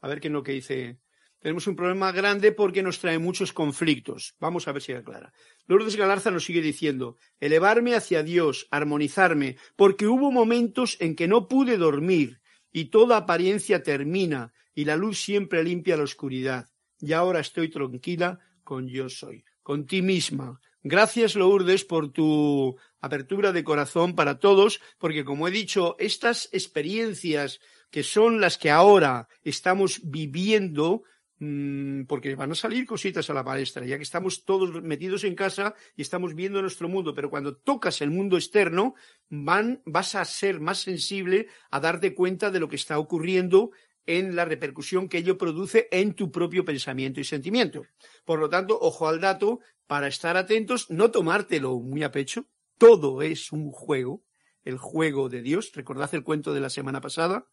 A ver qué es lo que dice. Tenemos un problema grande porque nos trae muchos conflictos. Vamos a ver si es clara. Lourdes Galarza nos sigue diciendo, elevarme hacia Dios, armonizarme, porque hubo momentos en que no pude dormir y toda apariencia termina y la luz siempre limpia la oscuridad. Y ahora estoy tranquila con yo soy, con ti misma, Gracias, Lourdes, por tu apertura de corazón para todos, porque como he dicho, estas experiencias que son las que ahora estamos viviendo, mm, porque van a salir cositas a la palestra, ya que estamos todos metidos en casa y estamos viendo nuestro mundo, pero cuando tocas el mundo externo, van, vas a ser más sensible a darte cuenta de lo que está ocurriendo en la repercusión que ello produce en tu propio pensamiento y sentimiento. Por lo tanto, ojo al dato, para estar atentos, no tomártelo muy a pecho, todo es un juego, el juego de Dios. Recordad el cuento de la semana pasada,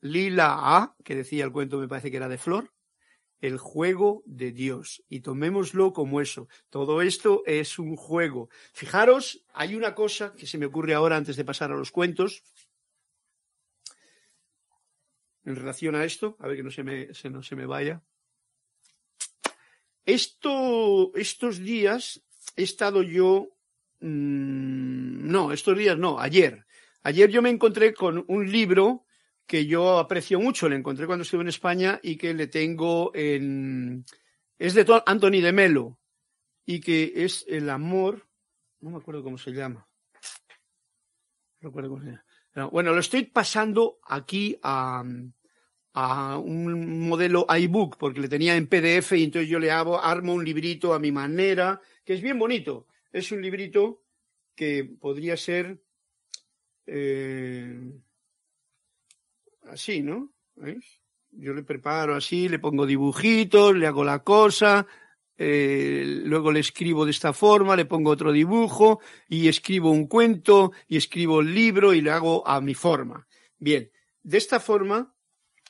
Lila A, que decía el cuento, me parece que era de Flor, el juego de Dios. Y tomémoslo como eso. Todo esto es un juego. Fijaros, hay una cosa que se me ocurre ahora antes de pasar a los cuentos, en relación a esto, a ver que no se me, no se me vaya. Esto, estos días he estado yo, mmm, no, estos días no, ayer. Ayer yo me encontré con un libro que yo aprecio mucho, le encontré cuando estuve en España y que le tengo en... Es de Anthony de Melo y que es El amor, no me acuerdo cómo se llama. No recuerdo cómo se llama. Bueno, lo estoy pasando aquí a, un modelo iBook, porque le tenía en PDF y entonces yo le hago, armo un librito a mi manera, que es bien bonito. Es un librito que podría ser eh, así, ¿no? Yo le preparo así, le pongo dibujitos, le hago la cosa, eh, luego le escribo de esta forma, le pongo otro dibujo y escribo un cuento y escribo el libro y le hago a mi forma. Bien, de esta forma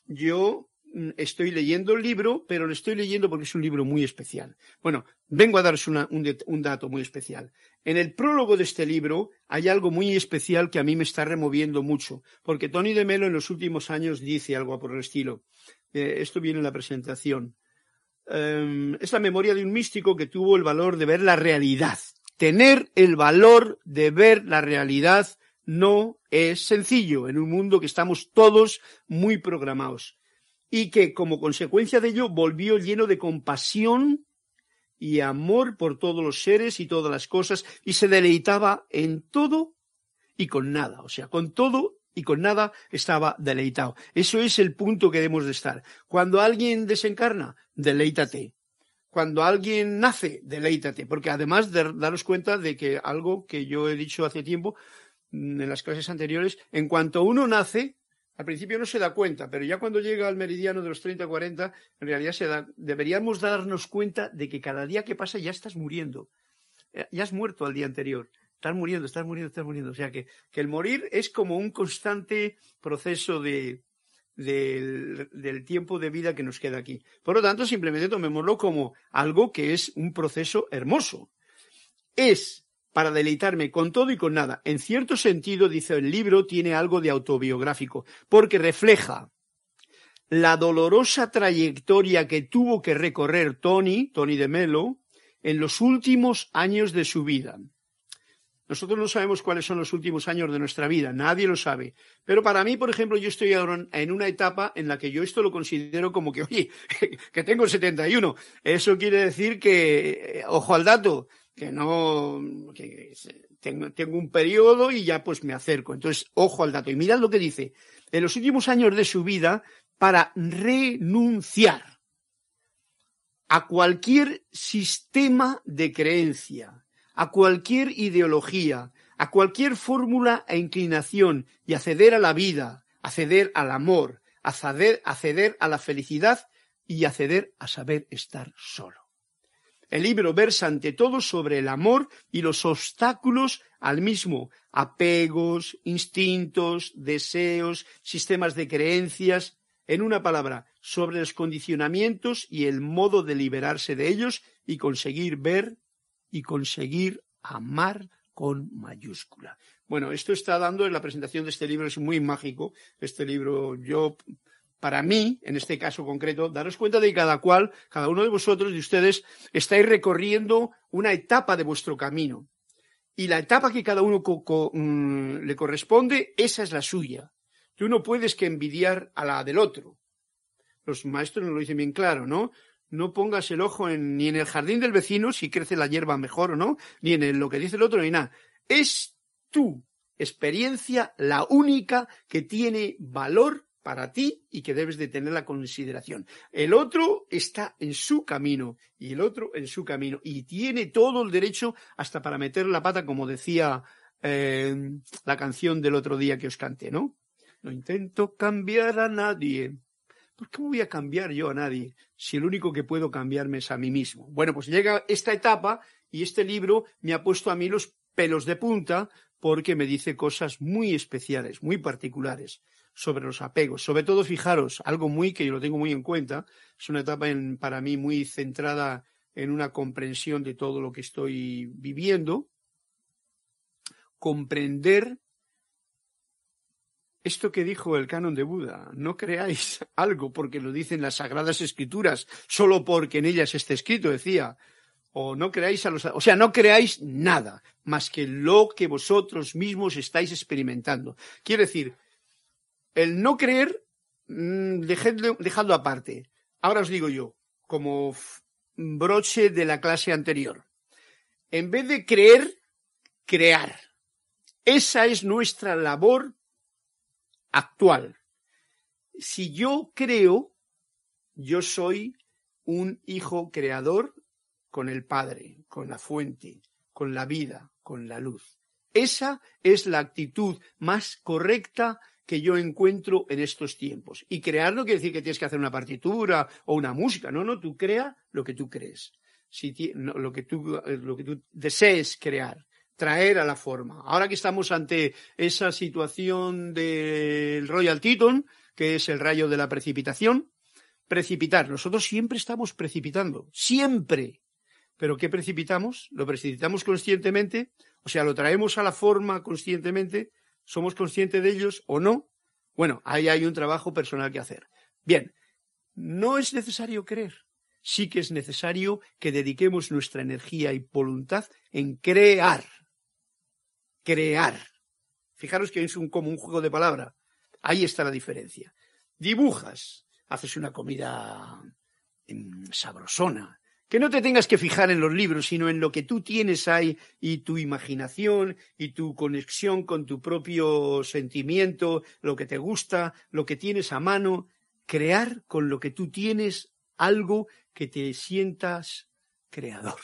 yo mm, estoy leyendo el libro, pero lo estoy leyendo porque es un libro muy especial. Bueno, vengo a daros un, un, dato muy especial. En el prólogo de este libro hay algo muy especial que a mí me está removiendo mucho, porque Tony de Melo en los últimos años dice algo por el estilo. Eh, esto viene en la presentación. Em, es la memoria de un místico que tuvo el valor de ver la realidad. Tener el valor de ver la realidad no es sencillo en un mundo que estamos todos muy programados y que como consecuencia de ello volvió lleno de compasión y amor por todos los seres y todas las cosas y se deleitaba en todo y con nada, o sea, con todo y con nada estaba deleitado. Eso es el punto que debemos de estar. Cuando alguien desencarna, deleítate. Cuando alguien nace, deleítate, porque además de daros cuenta de que algo que yo he dicho hace tiempo mm, en las clases anteriores, en cuanto uno nace, al principio no se da cuenta, pero ya cuando llega al meridiano de los 30 40, en realidad se da, deberíamos darnos cuenta de que cada día que pasa ya estás muriendo. Eh, ya has muerto al día anterior. Estás muriendo, estás muriendo, estás muriendo. O sea que, que el morir es como un constante proceso de, del, del, tiempo de vida que nos queda aquí. Por lo tanto, simplemente tomémoslo como algo que es un proceso hermoso. Es para deleitarme con todo y con nada. En cierto sentido, dice el libro, tiene algo de autobiográfico, porque refleja la dolorosa trayectoria que tuvo que recorrer Tony, Tony de Melo, en los últimos años de su vida. Nosotros no sabemos cuáles son los últimos años de nuestra vida, nadie lo sabe. Pero para mí, por ejemplo, yo estoy ahora en una etapa en la que yo esto lo considero como que, oye, que tengo 71. Eso quiere decir que, ojo al dato, que no, que tengo, tengo un periodo y ya pues me acerco. Entonces, ojo al dato. Y mirad lo que dice. En los últimos años de su vida, para renunciar a cualquier sistema de creencia, a cualquier ideología, a cualquier fórmula e inclinación y acceder a la vida, acceder al amor, acceder, acceder a la felicidad y acceder a saber estar solo. El libro versa ante todo sobre el amor y los obstáculos al mismo, apegos, instintos, deseos, sistemas de creencias, en una palabra, sobre los condicionamientos y el modo de liberarse de ellos y conseguir ver y conseguir amar con mayúscula. Bueno, esto está dando en la presentación de este libro, es muy mágico. Este libro, yo, para mí, en este caso concreto, daros cuenta de que cada cual, cada uno de vosotros, y ustedes, estáis recorriendo una etapa de vuestro camino. Y la etapa que cada uno mm, le corresponde, esa es la suya. Tú no puedes que envidiar a la del otro. Los maestros nos lo dicen bien claro, ¿no? No pongas el ojo en, ni en el jardín del vecino, si crece la hierba mejor o no, ni en lo que dice el otro, ni nada. Es tu experiencia la única que tiene valor para ti y que debes de tener la consideración. El otro está en su camino y el otro en su camino y tiene todo el derecho hasta para meter la pata, como decía eh, la canción del otro día que os canté, ¿no? No intento cambiar a nadie, ¿Por qué voy a cambiar yo a nadie si el único que puedo cambiarme es a mí mismo? Bueno, pues llega esta etapa y este libro me ha puesto a mí los pelos de punta porque me dice cosas muy especiales, muy particulares sobre los apegos. Sobre todo, fijaros, algo muy que yo lo tengo muy en cuenta, es una etapa para mí muy centrada en una comprensión de todo lo que estoy viviendo, comprender esto que dijo el canon de Buda, no creáis algo porque lo dicen las sagradas escrituras, solo porque en ellas está escrito, decía, o no creáis a los, o sea, no creáis nada más que lo que vosotros mismos estáis experimentando. Quiere decir, el no creer, mm, dejadlo aparte. Ahora os digo yo, como broche de la clase anterior. En vez de creer, crear. Esa es nuestra labor actual. si yo creo, yo soy un hijo creador con el Padre, con la fuente, con la vida, con la luz. Esa es la actitud más correcta que yo encuentro en estos tiempos. Y crear no quiere decir que tienes que hacer una partitura o una música. No, no, tú crea lo que tú crees. Si lo, que tú, lo que tú desees crear, traer a la forma. Ahora que estamos ante esa situación del Royal Teton, que es el rayo de la precipitación, precipitar. Nosotros siempre estamos precipitando. Siempre. Pero ¿qué precipitamos? ¿Lo precipitamos conscientemente? O sea, ¿lo traemos a la forma conscientemente? ¿Somos conscientes de ellos o no? Bueno, ahí hay un trabajo personal que hacer. Bien, no es necesario creer. Sí que es necesario que dediquemos nuestra energía y voluntad en crear. Crear. Fijaros que es un, como un juego de palabra. Ahí está la diferencia. Dibujas, haces una comida mm, sabrosona, que no te tengas que fijar en los libros, sino en lo que tú tienes ahí y tu imaginación y tu conexión con tu propio sentimiento, lo que te gusta, lo que tienes a mano, crear con lo que tú tienes algo que te sientas creador.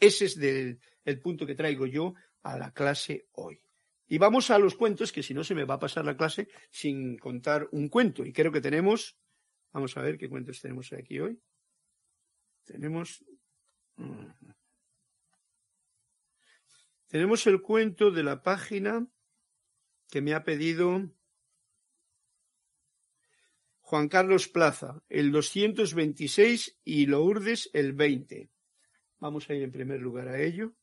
Ese es el punto que traigo yo a la clase hoy. Y vamos a los cuentos, que si no se me va a pasar la clase sin contar un cuento. Y creo que tenemos, vamos a ver qué cuentos tenemos aquí hoy. Tenemos. Mm, tenemos el cuento de la página que me ha pedido Juan Carlos Plaza, el 226 y Lourdes el 20. Vamos a ir en primer lugar a ello.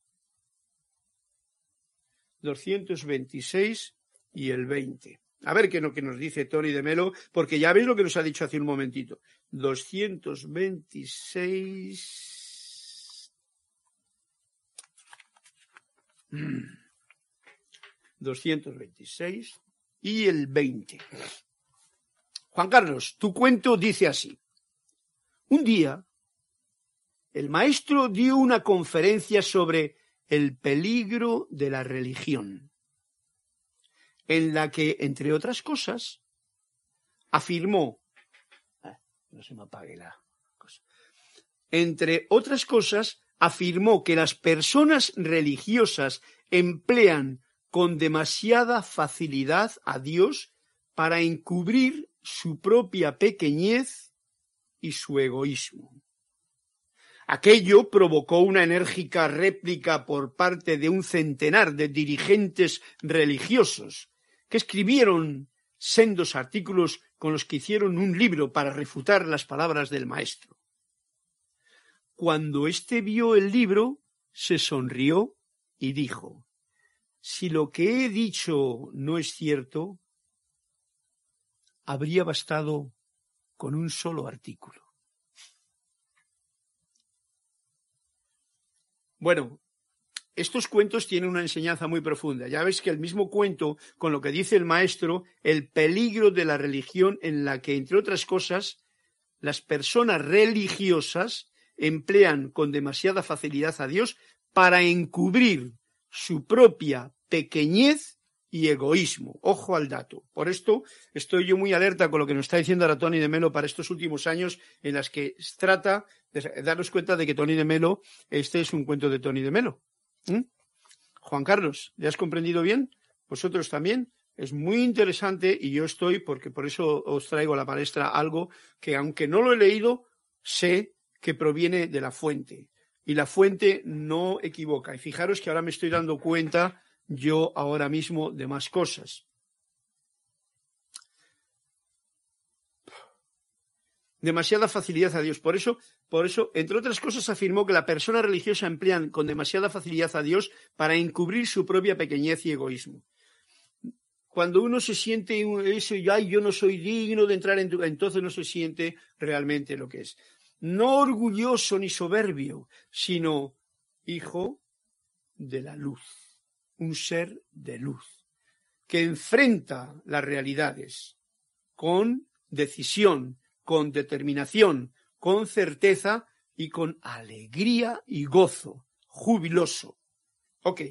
226 y el 20. A ver qué lo que nos dice Tony de Melo, porque ya veis lo que nos ha dicho hace un momentito. 226. 226 y el 20. Juan Carlos, tu cuento dice así. Un día, el maestro dio una conferencia sobre el peligro de la religión en la que, entre otras cosas, afirmó, ah, no se me apague la entre otras cosas, afirmó que las personas religiosas emplean con demasiada facilidad a Dios para encubrir su propia pequeñez y su egoísmo. Aquello provocó una enérgica réplica por parte de un centenar de dirigentes religiosos, que escribieron sendos artículos con los que hicieron un libro para refutar las palabras del maestro. Cuando éste vio el libro, se sonrió y dijo, si lo que he dicho no es cierto, habría bastado con un solo artículo. Bueno, estos cuentos tienen una enseñanza muy profunda. Ya ves que el mismo cuento, con lo que dice el maestro, el peligro de la religión en la que, entre otras cosas, las personas religiosas emplean con demasiada facilidad a Dios para encubrir su propia pequeñez y egoísmo. Ojo al dato. Por esto estoy yo muy alerta con lo que nos está diciendo ahora Tony de Melo para estos últimos años en las que trata de darnos cuenta de que Tony de Melo, este es un cuento de Tony de Melo. ¿Mm? Juan Carlos, ¿le has comprendido bien? Vosotros también. Es muy interesante y yo estoy, porque por eso os traigo a la palestra algo que aunque no lo he leído, sé que proviene de la fuente. Y la fuente no equivoca. Y fijaros que ahora me estoy dando cuenta yo ahora mismo de más cosas. demasiada facilidad a Dios. Por eso, por eso, entre otras cosas, afirmó que la persona religiosa emplean con demasiada facilidad a Dios para encubrir su propia pequeñez y egoísmo. Cuando uno se siente eso, ay, yo no soy digno de entrar en tu, entonces no se siente realmente lo que es. No orgulloso ni soberbio, sino hijo de la luz, un ser de luz, que enfrenta las realidades con decisión, con determinación, con certeza y con alegría y gozo, jubiloso. Ok,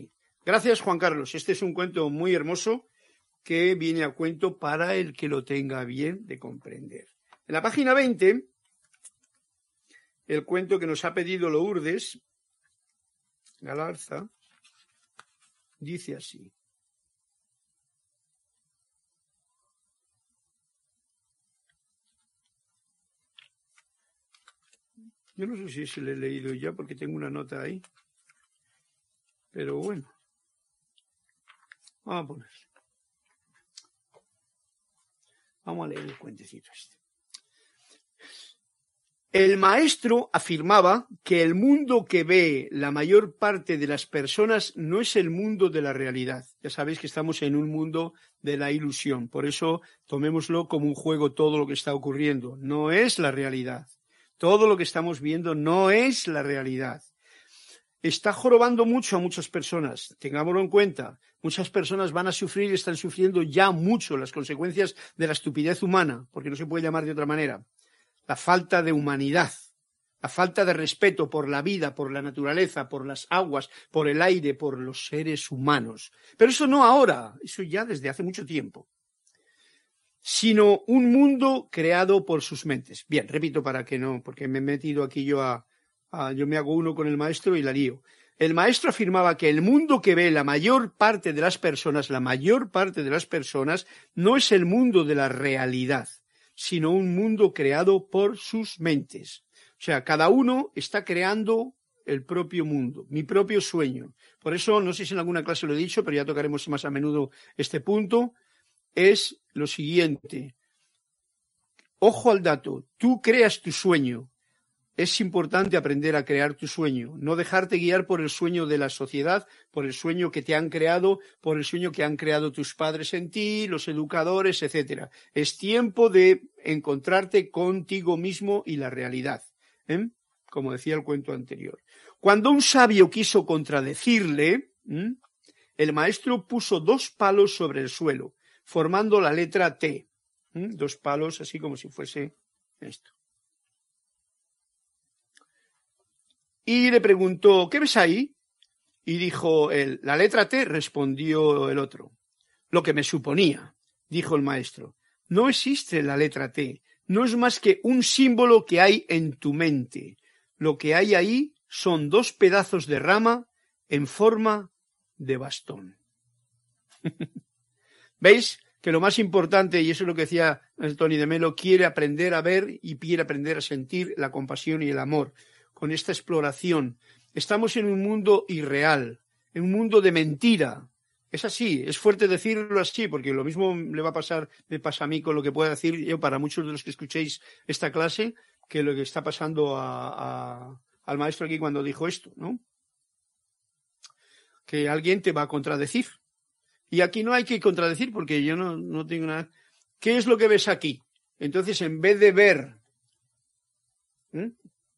gracias Juan Carlos. Este es un cuento muy hermoso que viene a cuento para el que lo tenga bien de comprender. En la página 20, el cuento que nos ha pedido Lourdes Galarza dice así. Yo no sé si se le he leído ya porque tengo una nota ahí. Pero bueno. Vamos a poner. Vamos a leer el cuentecito este. El maestro afirmaba que el mundo que ve la mayor parte de las personas no es el mundo de la realidad. Ya sabéis que estamos en un mundo de la ilusión. Por eso tomémoslo como un juego todo lo que está ocurriendo. No es la realidad. Todo lo que estamos viendo no es la realidad. Está jorobando mucho a muchas personas. Tengámoslo en cuenta. Muchas personas van a sufrir y están sufriendo ya mucho las consecuencias de la estupidez humana, porque no se puede llamar de otra manera la falta de humanidad, la falta de respeto por la vida, por la naturaleza, por las aguas, por el aire, por los seres humanos. Pero eso no ahora, eso ya desde hace mucho tiempo, sino un mundo creado por sus mentes. Bien, repito para que no, porque me he metido aquí yo a, yo me hago uno con el maestro y la lío. El maestro afirmaba que el mundo que ve la mayor parte de las personas, la mayor parte de las personas, no es el mundo de la realidad, sino un mundo creado por sus mentes. O sea, cada uno está creando el propio mundo, mi propio sueño. Por eso, no sé si en alguna clase lo he dicho, pero ya tocaremos más a menudo este punto, es lo siguiente. Ojo al dato, tú creas tu sueño, es importante aprender a crear tu sueño, no dejarte guiar por el sueño de la sociedad, por el sueño que te han creado, por el sueño que han creado tus padres en ti, los educadores, etcétera. Es tiempo de encontrarte contigo mismo y la realidad, ¿eh? como decía el cuento anterior. Cuando un sabio quiso contradecirle, el maestro puso dos palos sobre el suelo, formando la letra T. Dos palos así como si fuese esto. Y le preguntó, ¿qué ves ahí? Y dijo él, la letra T, respondió el otro. Lo que me suponía, dijo el maestro. No existe la letra T, no es más que un símbolo que hay en tu mente. Lo que hay ahí son dos pedazos de rama en forma de bastón. ¿Veis? Que lo más importante, y eso es lo que decía Tony de Melo, quiere aprender a ver y quiere aprender a sentir la compasión y el amor con esta exploración. Estamos en un mundo irreal, en un mundo de mentira. Es así, es fuerte decirlo así, porque lo mismo le va a pasar, me pasa a mí con lo que pueda decir yo para muchos de los que escuchéis esta clase, que lo que está pasando a, al maestro aquí cuando dijo esto, ¿no? Que alguien te va a contradecir. Y aquí no hay que contradecir porque yo no, no tengo nada. ¿Qué es lo que ves aquí? Entonces, en vez de ver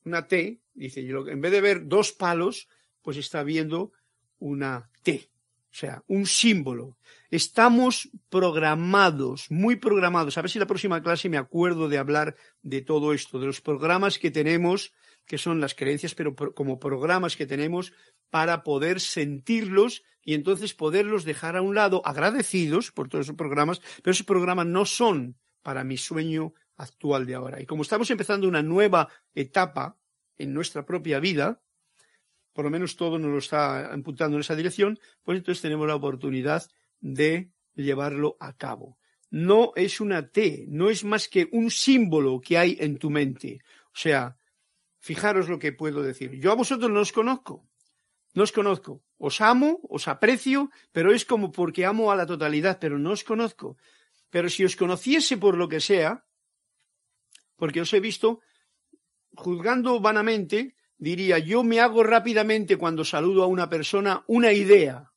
una T, Dice, en vez de ver dos palos, pues está viendo una T, o sea, un símbolo. Estamos programados, muy programados. A ver si la próxima clase me acuerdo de hablar de todo esto, de los programas que tenemos, que son las creencias, pero como programas que tenemos para poder sentirlos y entonces poderlos dejar a un lado, agradecidos por todos esos programas, pero esos programas no son para mi sueño actual de ahora. Y como estamos empezando una nueva etapa, en nuestra propia vida, por lo menos todo nos lo está apuntando en esa dirección, pues entonces tenemos la oportunidad de llevarlo a cabo. No es una T, no es más que un símbolo que hay en tu mente. O sea, fijaros lo que puedo decir. Yo a vosotros no os conozco, no os conozco. Os amo, os aprecio, pero es como porque amo a la totalidad, pero no os conozco. Pero si os conociese por lo que sea, porque os he visto, juzgando vanamente, diría, yo me hago rápidamente cuando saludo a una persona una idea,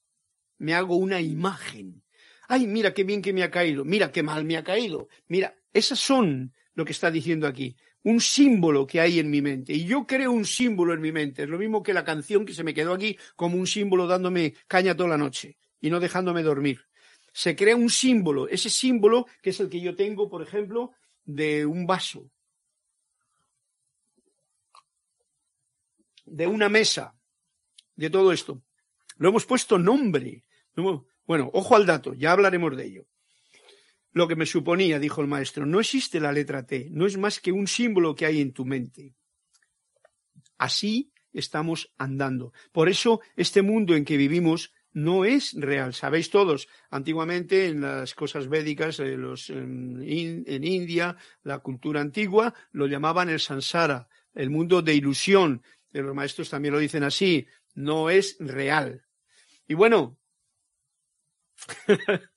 me hago una imagen. Ay, mira qué bien que me ha caído, mira qué mal me ha caído, mira, esas son lo que está diciendo aquí, un símbolo que hay en mi mente. Y yo creo un símbolo en mi mente, es lo mismo que la canción que se me quedó aquí como un símbolo dándome caña toda la noche y no dejándome dormir. Se crea un símbolo, ese símbolo que es el que yo tengo, por ejemplo, de un vaso. De una mesa, de todo esto. Lo hemos puesto nombre. Bueno, ojo al dato, ya hablaremos de ello. lo que me suponía, dijo el maestro. No existe la letra T, no es más que un símbolo que hay en tu mente. Así estamos andando. Por eso este mundo en que vivimos no es real. Sabéis todos, antiguamente en las cosas védicas, eh, en, en, India, la cultura antigua, lo llamaban el sansara, el mundo de ilusión. Los maestros también lo dicen así, no es real. Y bueno,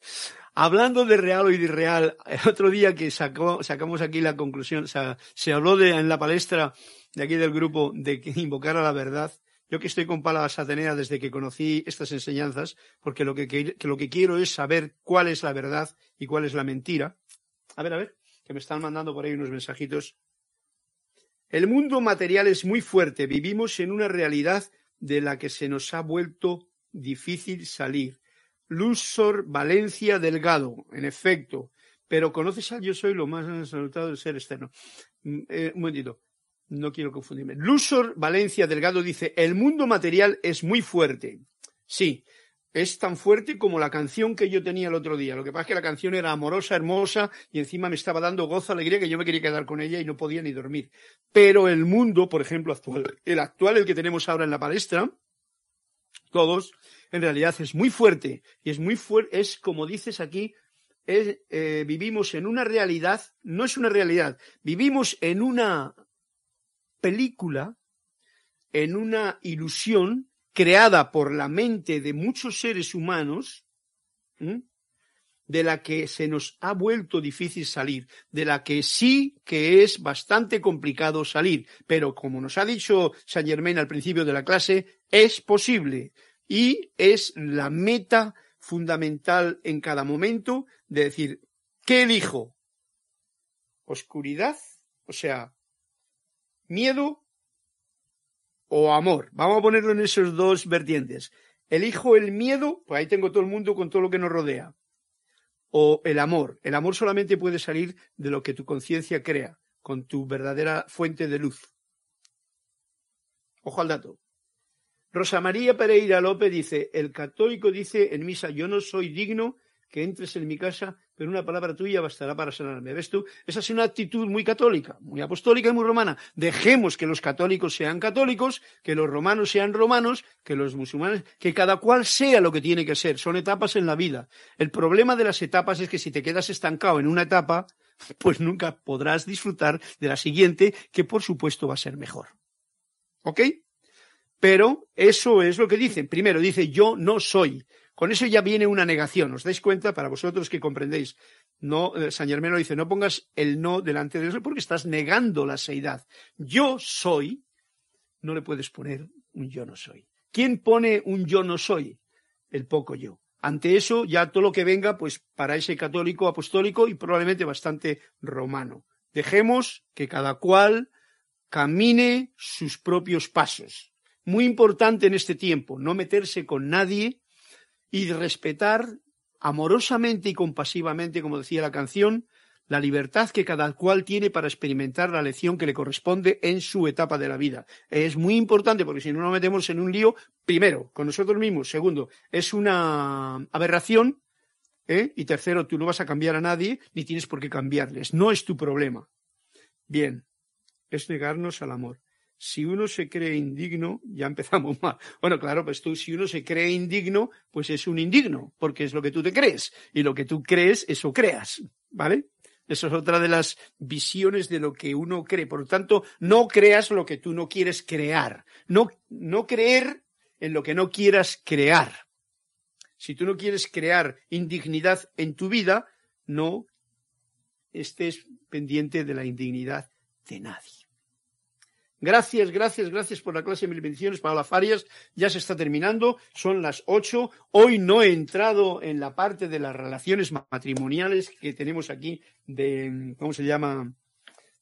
hablando de real o irreal, el otro día que sacamos aquí la conclusión, se habló de, en la palestra de aquí del grupo de invocar a la verdad. Yo que estoy con Palas Atenea desde que conocí estas enseñanzas, porque lo que, que, lo que quiero es saber cuál es la verdad y cuál es la mentira. A ver, a ver, que me están mandando por ahí unos mensajitos. El mundo material es muy fuerte. Vivimos en una realidad de la que se nos ha vuelto difícil salir. Lusor Valencia Delgado, en efecto. Pero conoces al yo soy lo más salutado del ser externo. Mm, eh, un momentito. No quiero confundirme. Lusor Valencia Delgado dice, el mundo material es muy fuerte. Sí, es tan fuerte como la canción que yo tenía el otro día. Lo que pasa es que la canción era amorosa, hermosa y encima me estaba dando gozo, alegría, que yo me quería quedar con ella y no podía ni dormir. Pero el mundo, por ejemplo, actual, el actual, el que tenemos ahora en la palestra, todos, en realidad es muy fuerte y es muy fuerte, es como dices aquí, eh, vivimos en una realidad, no es una realidad, vivimos en una película, en una ilusión creada por la mente de muchos seres humanos, de la que se nos ha vuelto difícil salir, de la que sí que es bastante complicado salir, pero como nos ha dicho Saint Germain al principio de la clase, es posible y es la meta fundamental en cada momento de decir, ¿qué elijo? ¿Oscuridad? O sea, miedo o amor. Vamos a ponerlo en esos dos vertientes. Elijo el miedo, pues ahí tengo todo el mundo con todo lo que nos rodea. O el amor. El amor solamente puede salir de lo que tu conciencia crea, con tu verdadera fuente de luz. Ojo al dato. Rosa María Pereira López dice, el católico dice en misa, yo no soy digno que entres en mi casa, pero una palabra tuya bastará para sanarme. ¿Ves tú? Esa es una actitud muy católica, muy apostólica y muy romana. Dejemos que los católicos sean católicos, que los romanos sean romanos, que los musulmanes, que cada cual sea lo que tiene que ser. Son etapas en la vida. El problema de las etapas es que si te quedas estancado en una etapa, pues nunca podrás disfrutar de la siguiente, que por supuesto va a ser mejor. ¿Ok? Pero eso es lo que dicen. Primero dice yo no soy. Con eso ya viene una negación. ¿Os dais cuenta? Para vosotros que comprendéis. No, eh, San Germano dice, no pongas el no delante de eso porque estás negando la seidad. Yo soy, no le puedes poner un yo no soy. ¿Quién pone un yo no soy? El poco yo. Ante eso, ya todo lo que venga, pues para ese católico apostólico y probablemente bastante romano. Dejemos que cada cual camine sus propios pasos. Muy importante en este tiempo, no meterse con nadie y respetar amorosamente y compasivamente, como decía la canción, la libertad que cada cual tiene para experimentar la lección que le corresponde en su etapa de la vida. Es muy importante porque si no nos metemos en un lío, primero, con nosotros mismos, segundo, es una aberración, ¿eh? y tercero, tú no vas a cambiar a nadie ni tienes por qué cambiarles, no es tu problema. Bien, es negarnos al amor si uno se cree indigno, ya empezamos mal. Bueno, claro, pues tú, si uno se cree indigno, pues es un indigno, porque es lo que tú te crees. Y lo que tú crees, eso creas. ¿Vale? Eso es otra de las visiones de lo que uno cree. Por lo tanto, no creas lo que tú no quieres crear. No, no creer en lo que no quieras crear. Si tú no quieres crear indignidad en tu vida, no estés pendiente de la indignidad de nadie. Gracias, gracias, gracias por la clase mil bendiciones para las Farias. Ya se está terminando, son las ocho. Hoy no he entrado en la parte de las relaciones matrimoniales que tenemos aquí de, ¿cómo se llama?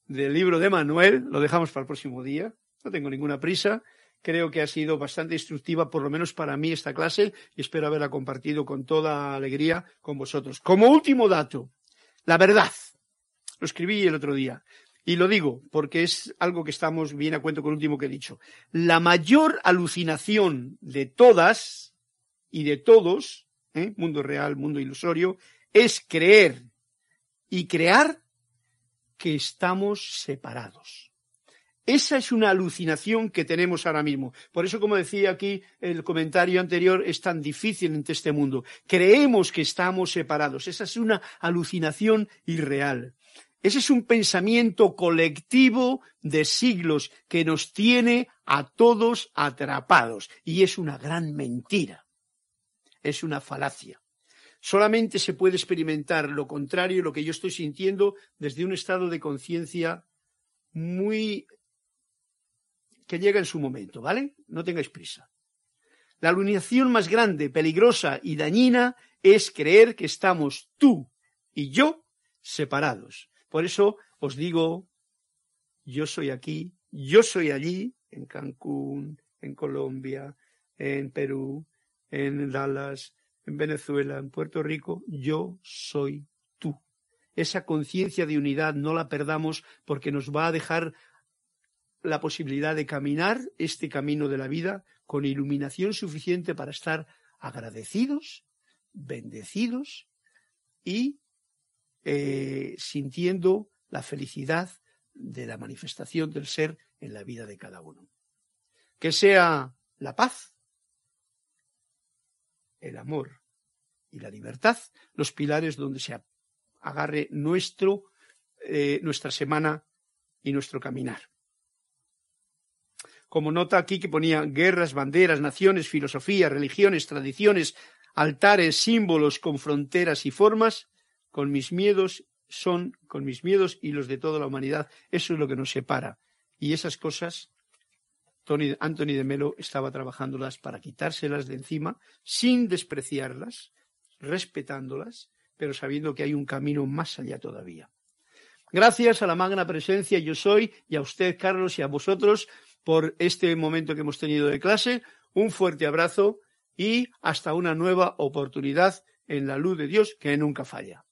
Del libro de Manuel. Lo dejamos para el próximo día. No tengo ninguna prisa. Creo que ha sido bastante instructiva, por lo menos para mí, esta clase, y espero haberla compartido con toda alegría con vosotros. Como último dato, la verdad. Lo escribí el otro día. Y lo digo porque es algo que estamos bien a cuento con último que he dicho. La mayor alucinación de todas y de todos, ¿eh? mundo real, mundo ilusorio, es creer y crear que estamos separados. Esa es una alucinación que tenemos ahora mismo. Por eso, como decía aquí el comentario anterior, es tan difícil en este mundo. Creemos que estamos separados. Esa es una alucinación irreal. Ese es un pensamiento colectivo de siglos que nos tiene a todos atrapados. Y es una gran mentira. Es una falacia. Solamente se puede experimentar lo contrario, lo que yo estoy sintiendo, desde un estado de conciencia muy que llega en su momento, ¿vale? No tengáis prisa. La alunación más grande, peligrosa y dañina es creer que estamos tú y yo separados. Por eso os digo, yo soy aquí, yo soy allí, en Cancún, en Colombia, en Perú, en Dallas, en Venezuela, en Puerto Rico, yo soy tú. Esa conciencia de unidad no la perdamos porque nos va a dejar la posibilidad de caminar este camino de la vida con iluminación suficiente para estar agradecidos, bendecidos y eh, sintiendo la felicidad de la manifestación del ser en la vida de cada uno. Que sea la paz, el amor y la libertad los pilares donde se agarre nuestro, eh, nuestra semana y nuestro caminar como nota aquí que ponía guerras, banderas, naciones, filosofía, religiones, tradiciones, altares, símbolos con fronteras y formas, con mis miedos son, con mis miedos y los de toda la humanidad, eso es lo que nos separa. Y esas cosas, Tony, Anthony de Melo estaba trabajándolas para quitárselas de encima, sin despreciarlas, respetándolas, pero sabiendo que hay un camino más allá todavía. Gracias a la magna presencia yo soy y a usted, Carlos, y a vosotros por este momento que hemos tenido de clase. Un fuerte abrazo y hasta una nueva oportunidad en la luz de Dios que nunca falla.